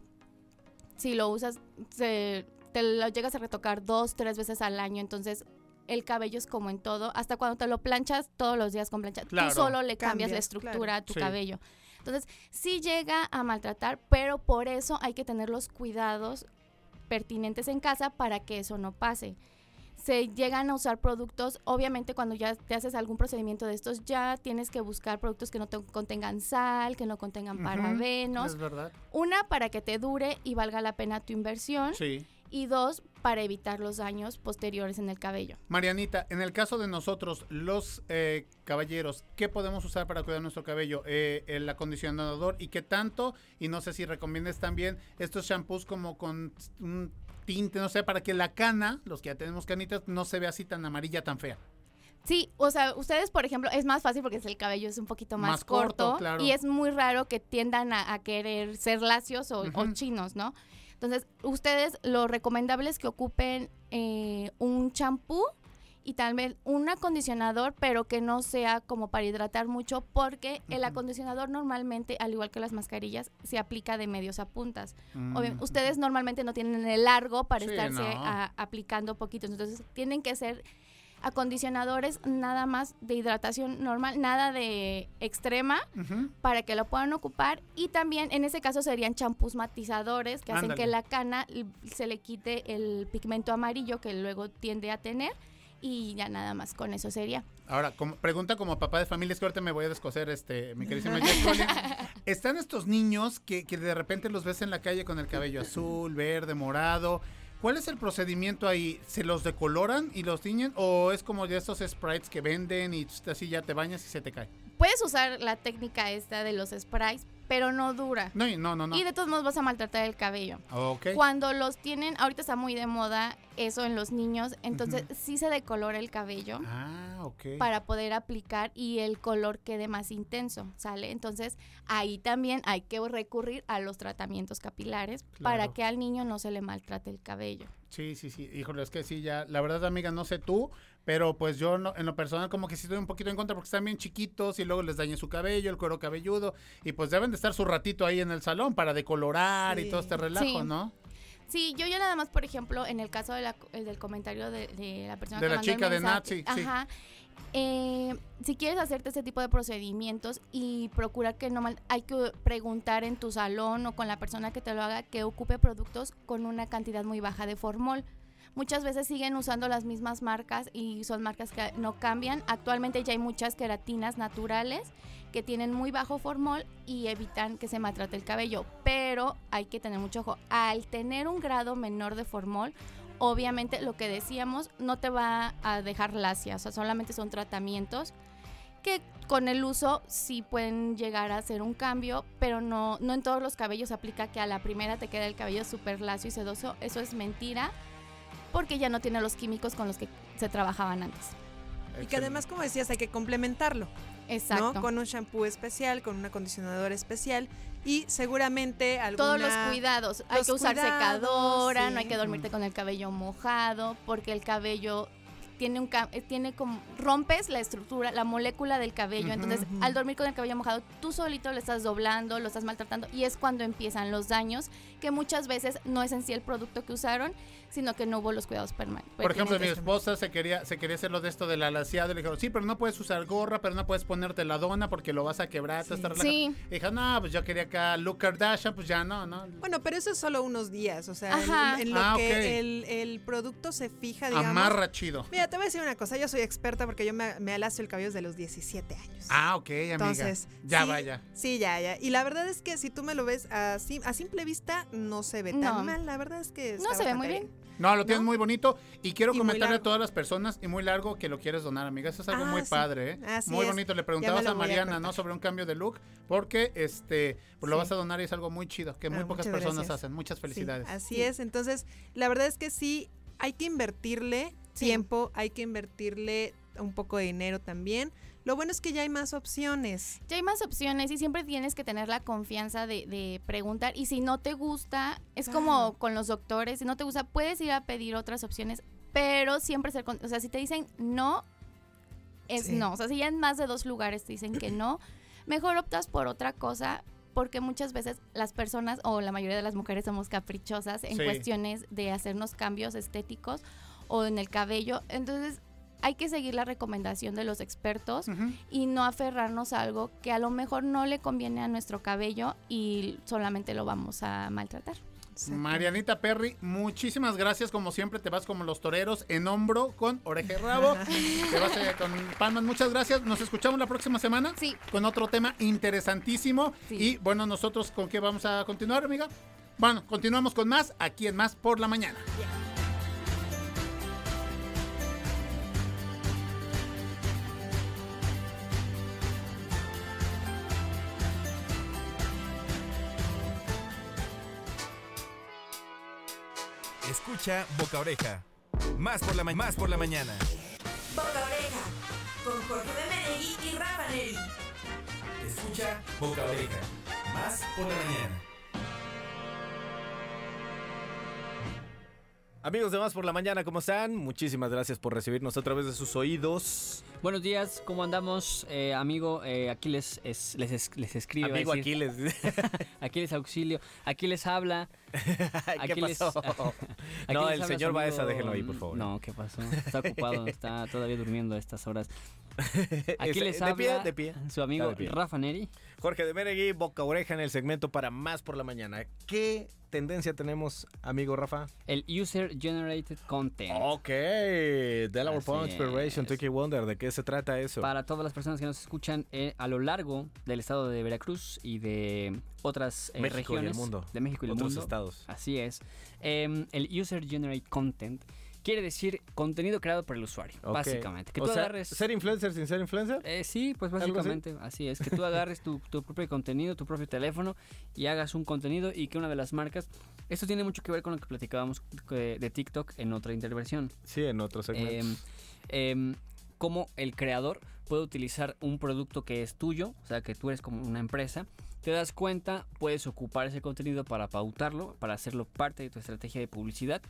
si lo usas, se- te lo llegas a retocar dos, tres veces al año, entonces el cabello es como en todo, hasta cuando te lo planchas todos los días con plancha, Claro. tú solo le cambias, la estructura claro. a tu Sí. cabello. Entonces, sí llega a maltratar, pero por eso hay que tener los cuidados pertinentes en casa para que eso no pase. Se llegan a usar productos, obviamente cuando ya te haces algún procedimiento de estos, ya tienes que buscar productos que no te contengan sal, que no contengan parabenos. Es verdad. Una, para que te dure y valga la pena tu inversión. Sí. Y dos, para evitar los daños posteriores en el cabello. Marianita, en el caso de nosotros, los eh, caballeros, ¿qué podemos usar para cuidar nuestro cabello? Eh, el acondicionador y qué tanto. Y no sé si recomiendas también estos shampoos como con un tinte, no sé, para que la cana, los que ya tenemos canitas, no se vea así tan amarilla, tan fea. Sí, o sea, ustedes, por ejemplo, es más fácil porque el cabello es un poquito más, Más corto, corto, claro. y es muy raro que tiendan a, a querer ser lacios o, o chinos, ¿no? Entonces, ustedes lo recomendable es que ocupen eh, un champú y tal vez un acondicionador, pero que no sea como para hidratar mucho, porque el acondicionador normalmente, al igual que las mascarillas, se aplica de medios a puntas. Mm. Ustedes normalmente no tienen el largo para Sí, estarse no. a- aplicando poquitos, entonces tienen que ser acondicionadores nada más de hidratación normal, nada de extrema para que lo puedan ocupar y también en ese caso serían champús matizadores que hacen que la cana se le quite el pigmento amarillo que luego tiende a tener y ya nada más con eso sería. Ahora, como, pregunta como papá de familia, es que ahorita me voy a descoser, este, mi queridísima. Están estos niños que, que de repente los ves en la calle con el cabello azul, verde, morado. ¿Cuál es el procedimiento ahí? ¿Se los decoloran y los tiñen? ¿O es como de estos sprites que venden y así ya te bañas y se te cae? Puedes usar la técnica esta de los sprays, pero no dura. No, y- no, no, no. Y de todos modos vas a maltratar el cabello. Ok. Cuando los tienen, ahorita está muy de moda eso en los niños, entonces sí se decolora el cabello Ah, ok. para poder aplicar y el color quede más intenso, ¿sale? Entonces ahí también hay que recurrir a los tratamientos capilares para que al niño no se le maltrate el cabello. Sí, sí, sí. Híjole, es que sí, ya. La verdad, amiga, no sé tú, pero pues yo no- en lo personal como que sí estoy un poquito en contra porque están bien chiquitos y luego les daña su cabello, el cuero cabelludo. Y pues deben de estar su ratito ahí en el salón para decolorar y todo este relajo, Sí. ¿no? Sí, yo ya nada más, por ejemplo, en el caso de la- el del comentario de, de la persona De que la mandó el chica de mensaje, Nazi, sí. Ajá. eh, si quieres hacerte este tipo de procedimientos y procurar que no mal, hay que preguntar en tu salón o con la persona que te lo haga que ocupe productos con una cantidad muy baja de formol. Muchas veces siguen usando las mismas marcas y son marcas que no cambian. Actualmente ya hay muchas queratinas naturales que tienen muy bajo formol y evitan que se maltrate el cabello. Pero hay que tener mucho ojo. Al tener un grado menor de formol, obviamente lo que decíamos no te va a dejar lacia. O sea, solamente son tratamientos que con el uso sí pueden llegar a hacer un cambio, pero no, no en todos los cabellos aplica que a la primera te queda el cabello súper lacio y sedoso. Eso es mentira, porque ya no tiene los químicos con los que se trabajaban antes. Y que además, como decías, hay que complementarlo. Exacto. ¿no? Con un shampoo especial, con un acondicionador especial y seguramente alguna... Todos los cuidados. Hay que usar cuidados, secadora, no hay que dormirte con el cabello mojado, porque el cabello tiene un eh, tiene como rompes la estructura, la molécula del cabello, entonces al dormir con el cabello mojado, tú solito lo estás doblando, lo estás maltratando y es cuando empiezan los daños, que muchas veces no es en sí el producto que usaron, sino que no hubo los cuidados permanentes. Por ejemplo, mi esposa se quería, se quería hacer lo de esto del alaciado y le dijeron, sí, pero no puedes usar gorra, pero no puedes ponerte la dona porque lo vas a quebrar, te Sí. relajado". Y dijo, no, pues yo quería acá Look Kardashian, pues ya no, no. Bueno, pero eso es solo unos días, o sea, en- Ajá. en, lo Ah, que ok. el, el producto se fija, digamos. Amarra chido. Mira, te voy a decir una cosa, yo soy experta porque yo me, me alacio el cabello desde los 17 años. Ah, ok, amiga. Entonces, ya sí, vaya. Sí, ya, ya. Y la verdad es que si tú me lo ves así, a simple vista, no se ve No. tan mal. La verdad es que No se ve muy bien. No, lo tienes muy bonito y quiero Y comentarle a todas las personas y muy largo que lo quieres donar, amiga. Eso es algo Ah, muy sí. padre, ¿eh? Así muy es. bonito. Le preguntabas a Mariana. ¿no? Sobre un cambio de look porque este pues lo Sí. vas a donar y es algo muy chido que muy Ah, pocas muchas personas gracias. hacen. Muchas Sí, felicidades. así es. Entonces, la verdad es que sí, hay que invertirle tiempo, hay que invertirle un poco de dinero también. Lo bueno es que ya hay más opciones. Ya hay más opciones y siempre tienes que tener la confianza de, de preguntar. Y si no te gusta, es como con los doctores, si no te gusta, puedes ir a pedir otras opciones, pero siempre ser, con- o sea, si te dicen no, es Sí. no. O sea, si ya en más de dos lugares te dicen que no, mejor optas por otra cosa. Porque muchas veces las personas o la mayoría de las mujeres somos caprichosas en Sí. cuestiones de hacernos cambios estéticos o en el cabello. Entonces hay que seguir la recomendación de los expertos y no aferrarnos a algo que a lo mejor no le conviene a nuestro cabello y solamente lo vamos a maltratar. Marianita Perry, muchísimas gracias. Como siempre, te vas como los toreros en hombro con oreja y rabo. te vas eh, con palmas. Muchas gracias. Nos escuchamos la próxima semana sí. con otro tema interesantísimo. Y bueno, nosotros con qué vamos a continuar, amiga. Bueno, continuamos con más aquí en Más por la Mañana. Escucha Boca Oreja. Más por la, ma- más por la mañana. Boca Oreja. Con Jorge de Menegui y Rafa Neri. Escucha Boca Oreja. Más por la mañana. Amigos de Más por la Mañana, ¿cómo están? Muchísimas gracias por recibirnos otra vez de sus oídos. Buenos días, ¿cómo andamos? Eh, amigo, eh, aquí les, es- les, es- les escribe. Amigo decir. Aquiles. aquí les auxilio. Aquí les habla. ¿Qué Aquí les- pasó? No, el señor Baeza, déjenlo ahí, por favor. No, ¿qué pasó? Está ocupado, está todavía durmiendo a estas horas. Aquí les de habla pie, de pie. su amigo Está de pie. Rafa Neri. Jorge de Menegui, Boca Oreja en el segmento para Más por la Mañana. ¿Qué tendencia tenemos, amigo Rafa? El User Generated Content. Ok, Delaware Así Point Inspiration, Tiki Wonder, ¿de qué se trata eso? Para todas las personas que nos escuchan eh, a lo largo del estado de Veracruz y de otras eh, México y el regiones mundo. de México y el Otros mundo. estados. Así es. Em, el User Generate Content quiere decir contenido creado por el usuario, Ok. básicamente. Que O tú sea, agarres... ¿Ser influencer sin ser influencer? Eh, sí, pues básicamente así? es, que tú agarres tu, tu propio contenido, tu propio teléfono y hagas un contenido y que una de las marcas, esto tiene mucho que ver con lo que platicábamos eh, de TikTok en otra intervención. Sí, en otros segmentos. Em, em, cómo el creador puede utilizar un producto que es tuyo, o sea, que tú eres como una empresa, te das cuenta, puedes ocupar ese contenido para pautarlo, para hacerlo parte de tu estrategia de publicidad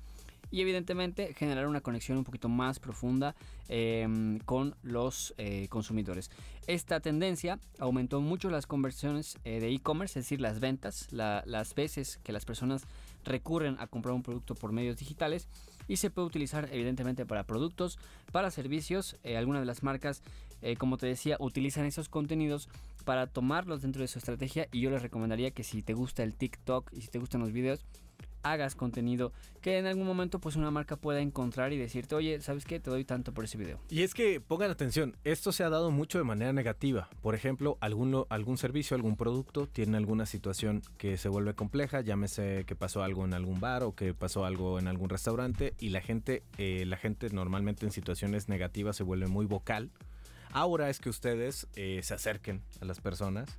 y evidentemente generar una conexión un poquito más profunda em, con los eh, consumidores. Esta tendencia aumentó mucho las conversiones eh, de e-commerce, es decir, las ventas, la- las veces que las personas recurren a comprar un producto por medios digitales y se puede utilizar evidentemente para productos, para servicios. Eh, algunas de las marcas, eh, como te decía, utilizan esos contenidos para tomarlos dentro de su estrategia y yo les recomendaría que si te gusta el TikTok y si te gustan los videos, hagas contenido que en algún momento pues una marca pueda encontrar y decirte, oye, ¿sabes qué? Te doy tanto por ese video. Y es que pongan atención, esto se ha dado mucho de manera negativa. Por ejemplo, alguno, algún servicio, algún producto tiene alguna situación que se vuelve compleja, llámese que pasó algo en algún bar o que pasó algo en algún restaurante y la gente, eh, la gente normalmente en situaciones negativas se vuelve muy vocal. Ahora es que ustedes eh, se acerquen a las personas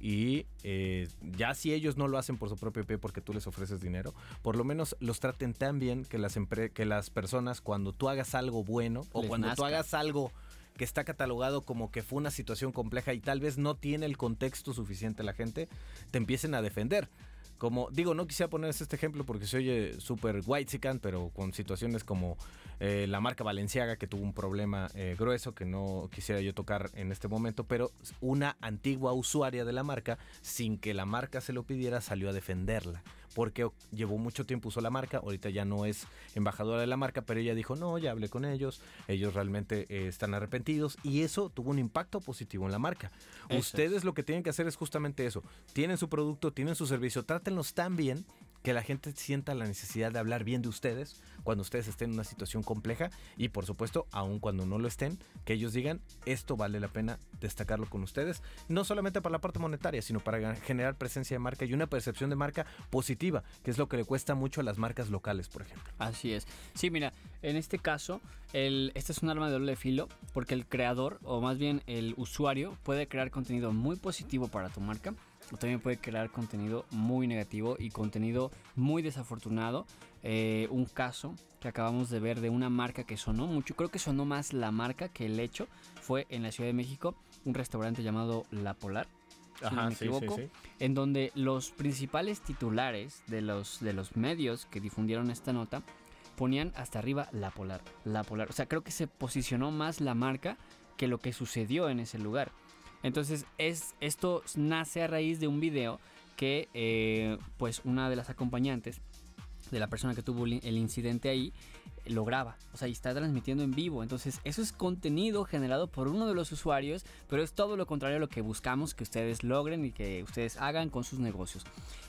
y eh, ya si ellos no lo hacen por su propio pie porque tú les ofreces dinero, por lo menos los traten tan bien que las, que las personas cuando tú hagas algo bueno o Les cuando tú hagas algo que está catalogado como que fue una situación compleja y tal vez no tiene el contexto suficiente la gente, te empiecen a defender. Como, digo, no quisiera ponerse este ejemplo porque se oye súper white pero con situaciones como eh, la marca Valenciaga que tuvo un problema eh, grueso que no quisiera yo tocar en este momento, pero una antigua usuaria de la marca, sin que la marca se lo pidiera, salió a defenderla. Porque llevó mucho tiempo usó la marca, ahorita ya no es embajadora de la marca, pero ella dijo, no, ya hablé con ellos, ellos realmente eh, están arrepentidos y eso tuvo un impacto positivo en la marca. Eso Ustedes lo que tienen que hacer es justamente eso. Tienen su producto, tienen su servicio, trátenlos tan bien que la gente sienta la necesidad de hablar bien de ustedes cuando ustedes estén en una situación compleja y por supuesto, aun cuando no lo estén, que ellos digan, esto vale la pena destacarlo con ustedes, no solamente para la parte monetaria, sino para generar presencia de marca y una percepción de marca positiva, que es lo que le cuesta mucho a las marcas locales, por ejemplo. Así es. Sí, mira, en este caso, el, este es un arma de doble filo porque el creador, o más bien el usuario, puede crear contenido muy positivo para tu marca. También puede crear contenido muy negativo y contenido muy desafortunado. Eh, un caso que acabamos de ver de una marca que sonó mucho, creo que sonó más la marca que el hecho, fue en la Ciudad de México, un restaurante llamado La Polar. si no me sí, sí, equivoco, sí. en donde los principales titulares de los, de los medios que difundieron esta nota ponían hasta arriba la polar, la polar. O sea, creo que se posicionó más la marca que lo que sucedió en ese lugar. Entonces, es, esto nace a raíz de un video que, eh, pues, una de las acompañantes de la persona que tuvo el incidente ahí lo graba, o sea, y está transmitiendo en vivo. Entonces, eso es contenido generado por uno de los usuarios, pero es todo lo contrario a lo que buscamos que ustedes logren y que ustedes hagan con sus negocios.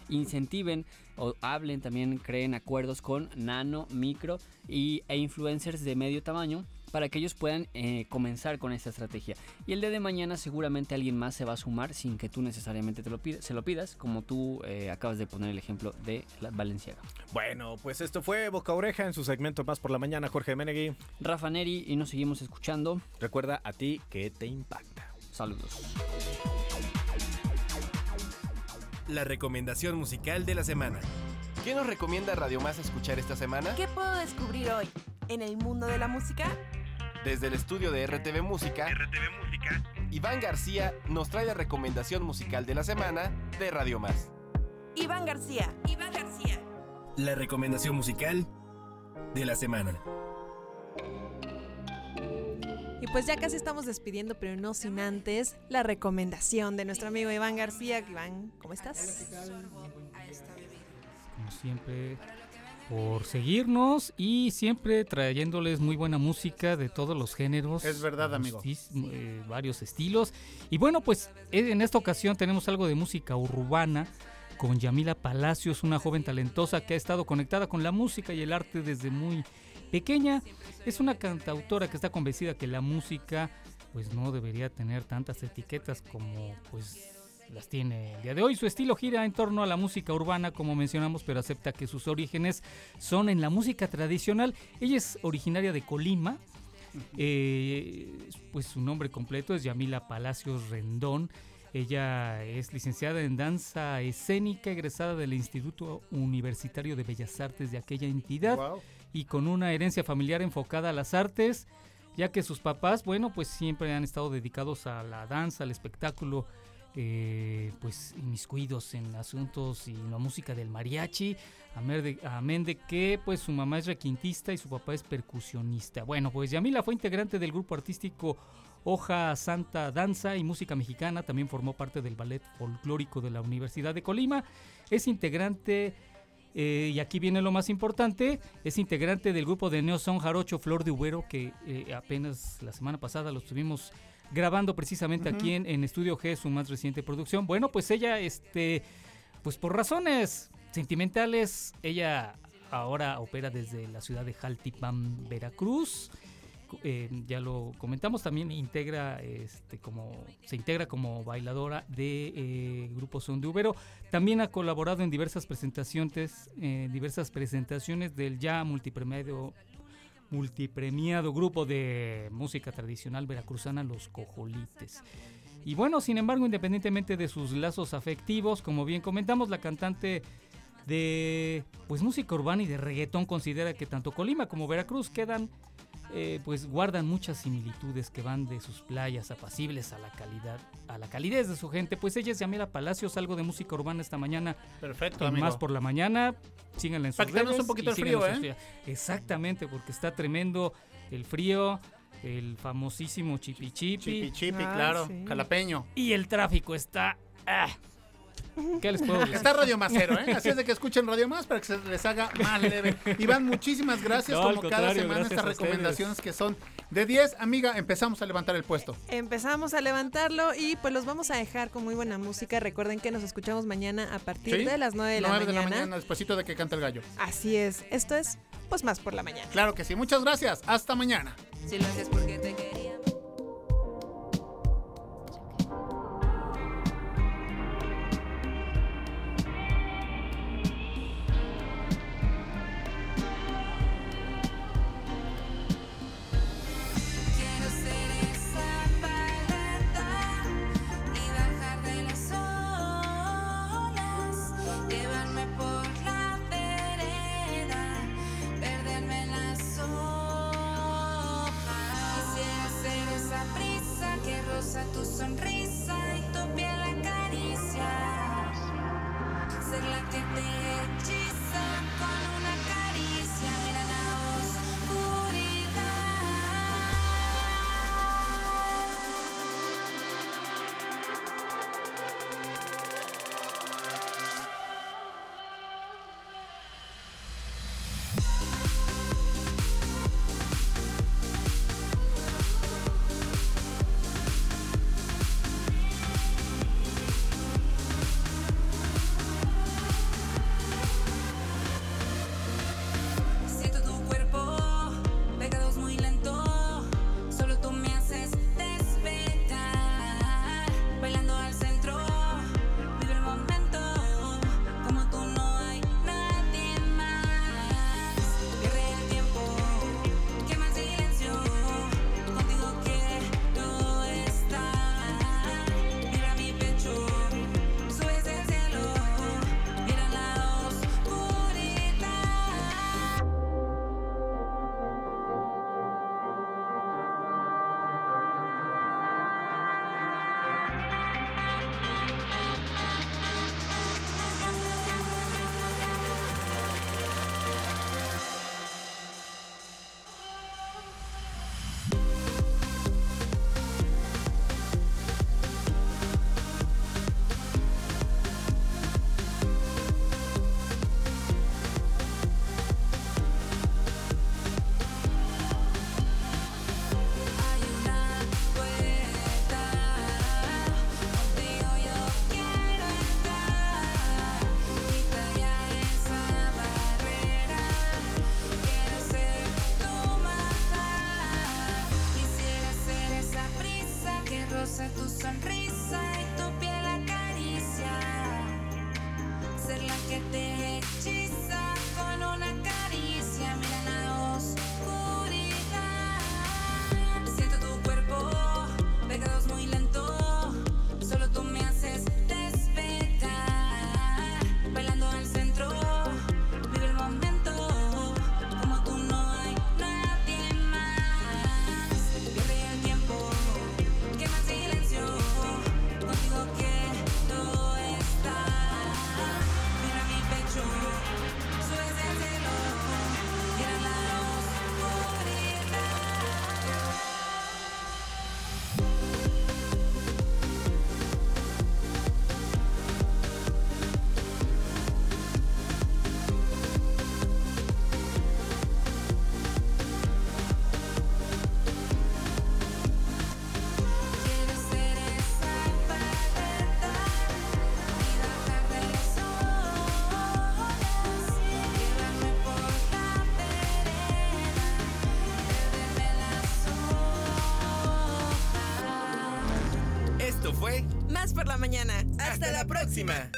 Incentiven o hablen también, creen acuerdos con nano, micro y, e influencers de medio tamaño para que ellos puedan eh, comenzar con esta estrategia. Y el día de mañana seguramente alguien más se va a sumar sin que tú necesariamente te lo pidas, se lo pidas, como tú eh, acabas de poner el ejemplo de la Valenciaga. Bueno, pues esto fue Boca Oreja en su segmento Más por la Mañana, Jorge Menegui. Rafa Neri y nos seguimos escuchando. Recuerda a ti que te impacta. Saludos. La recomendación musical de la semana. ¿Qué nos recomienda Radio Más escuchar esta semana? ¿Qué puedo descubrir hoy en el mundo de la música? Desde el estudio de RTV Música, Iván García nos trae la recomendación musical de la semana de Radio Más. Iván García. Iván García. La recomendación musical de la semana. Y pues ya casi estamos despidiendo, pero no sin antes la recomendación de nuestro amigo Iván García. Iván, ¿cómo estás? como siempre, por seguirnos y siempre trayéndoles muy buena música de todos los géneros. Es verdad, amigo. eh, varios estilos. Y bueno, pues eh, en esta ocasión tenemos algo de música urbana con Yamila Palacios, una joven talentosa que ha estado conectada con la música y el arte desde muy pequeña. Es una cantautora que está convencida que la música pues no debería tener tantas etiquetas como pues las tiene el día de hoy. Su estilo gira en torno a la música urbana, como mencionamos, pero acepta que sus orígenes son en la música tradicional. Ella es originaria de Colima. Eh, pues su nombre completo es Yamila Palacios Rendón. Ella es licenciada en danza escénica, egresada del Instituto Universitario de Bellas Artes de aquella entidad y con una herencia familiar enfocada a las artes, ya que sus papás, bueno, pues siempre han estado dedicados a la danza, al espectáculo, eh, pues inmiscuidos en asuntos y la música del mariachi, amén de, que pues su mamá es requintista y su papá es percusionista. Bueno, pues Yamila fue integrante del grupo artístico Hoja Santa Danza y Música Mexicana, también formó parte del ballet folclórico de la Universidad de Colima, es integrante... eh, y aquí viene lo más importante, es integrante del grupo de Neo Son Jarocho Flor de Ubero, que eh, apenas la semana pasada lo estuvimos grabando precisamente aquí en, en Estudio G, su más reciente producción. Bueno, pues ella, este, pues por razones sentimentales, ella ahora opera desde la ciudad de Jaltipan, Veracruz. Eh, ya lo comentamos, también integra, este, como, se integra como bailadora de eh, Grupo Son de Ubero. También ha colaborado en diversas presentaciones, eh, diversas presentaciones del ya multipremiado multipremiado grupo de música tradicional veracruzana Los Cojolites. Y bueno, sin embargo, independientemente de sus lazos afectivos, como bien comentamos, la cantante de pues música urbana y de reggaetón considera que tanto Colima como Veracruz quedan eh, pues guardan muchas similitudes que van de sus playas apacibles a la calidad a la calidez de su gente pues ella es Yamila Palacios algo de música urbana esta mañana Perfecto, amigo. más por la mañana síganla en sus redes un poquito el frío, sus- exactamente porque está tremendo el frío el famosísimo chipi chipi Chipi chipi, Ah, claro, sí. jalapeño. y el tráfico está ah. ¿Qué les puedo decir? Está Radio Masero, ¿eh? Así es de que escuchen Radio Más para que se les haga más leve. Iván, muchísimas gracias. No, como cada semana, estas recomendaciones que son de 10. Amiga, empezamos a levantar el puesto. Empezamos a levantarlo y pues los vamos a dejar con muy buena música. Recuerden que nos escuchamos mañana a partir ¿Sí? de las 9 de la 9 de la mañana. mañana, despuesito de que canta el gallo. Así es. Esto es pues más por la mañana. Claro que sí. Muchas gracias. Hasta mañana. Si lo haces porque te quería. Roza tu sonrisa Hasta la próxima.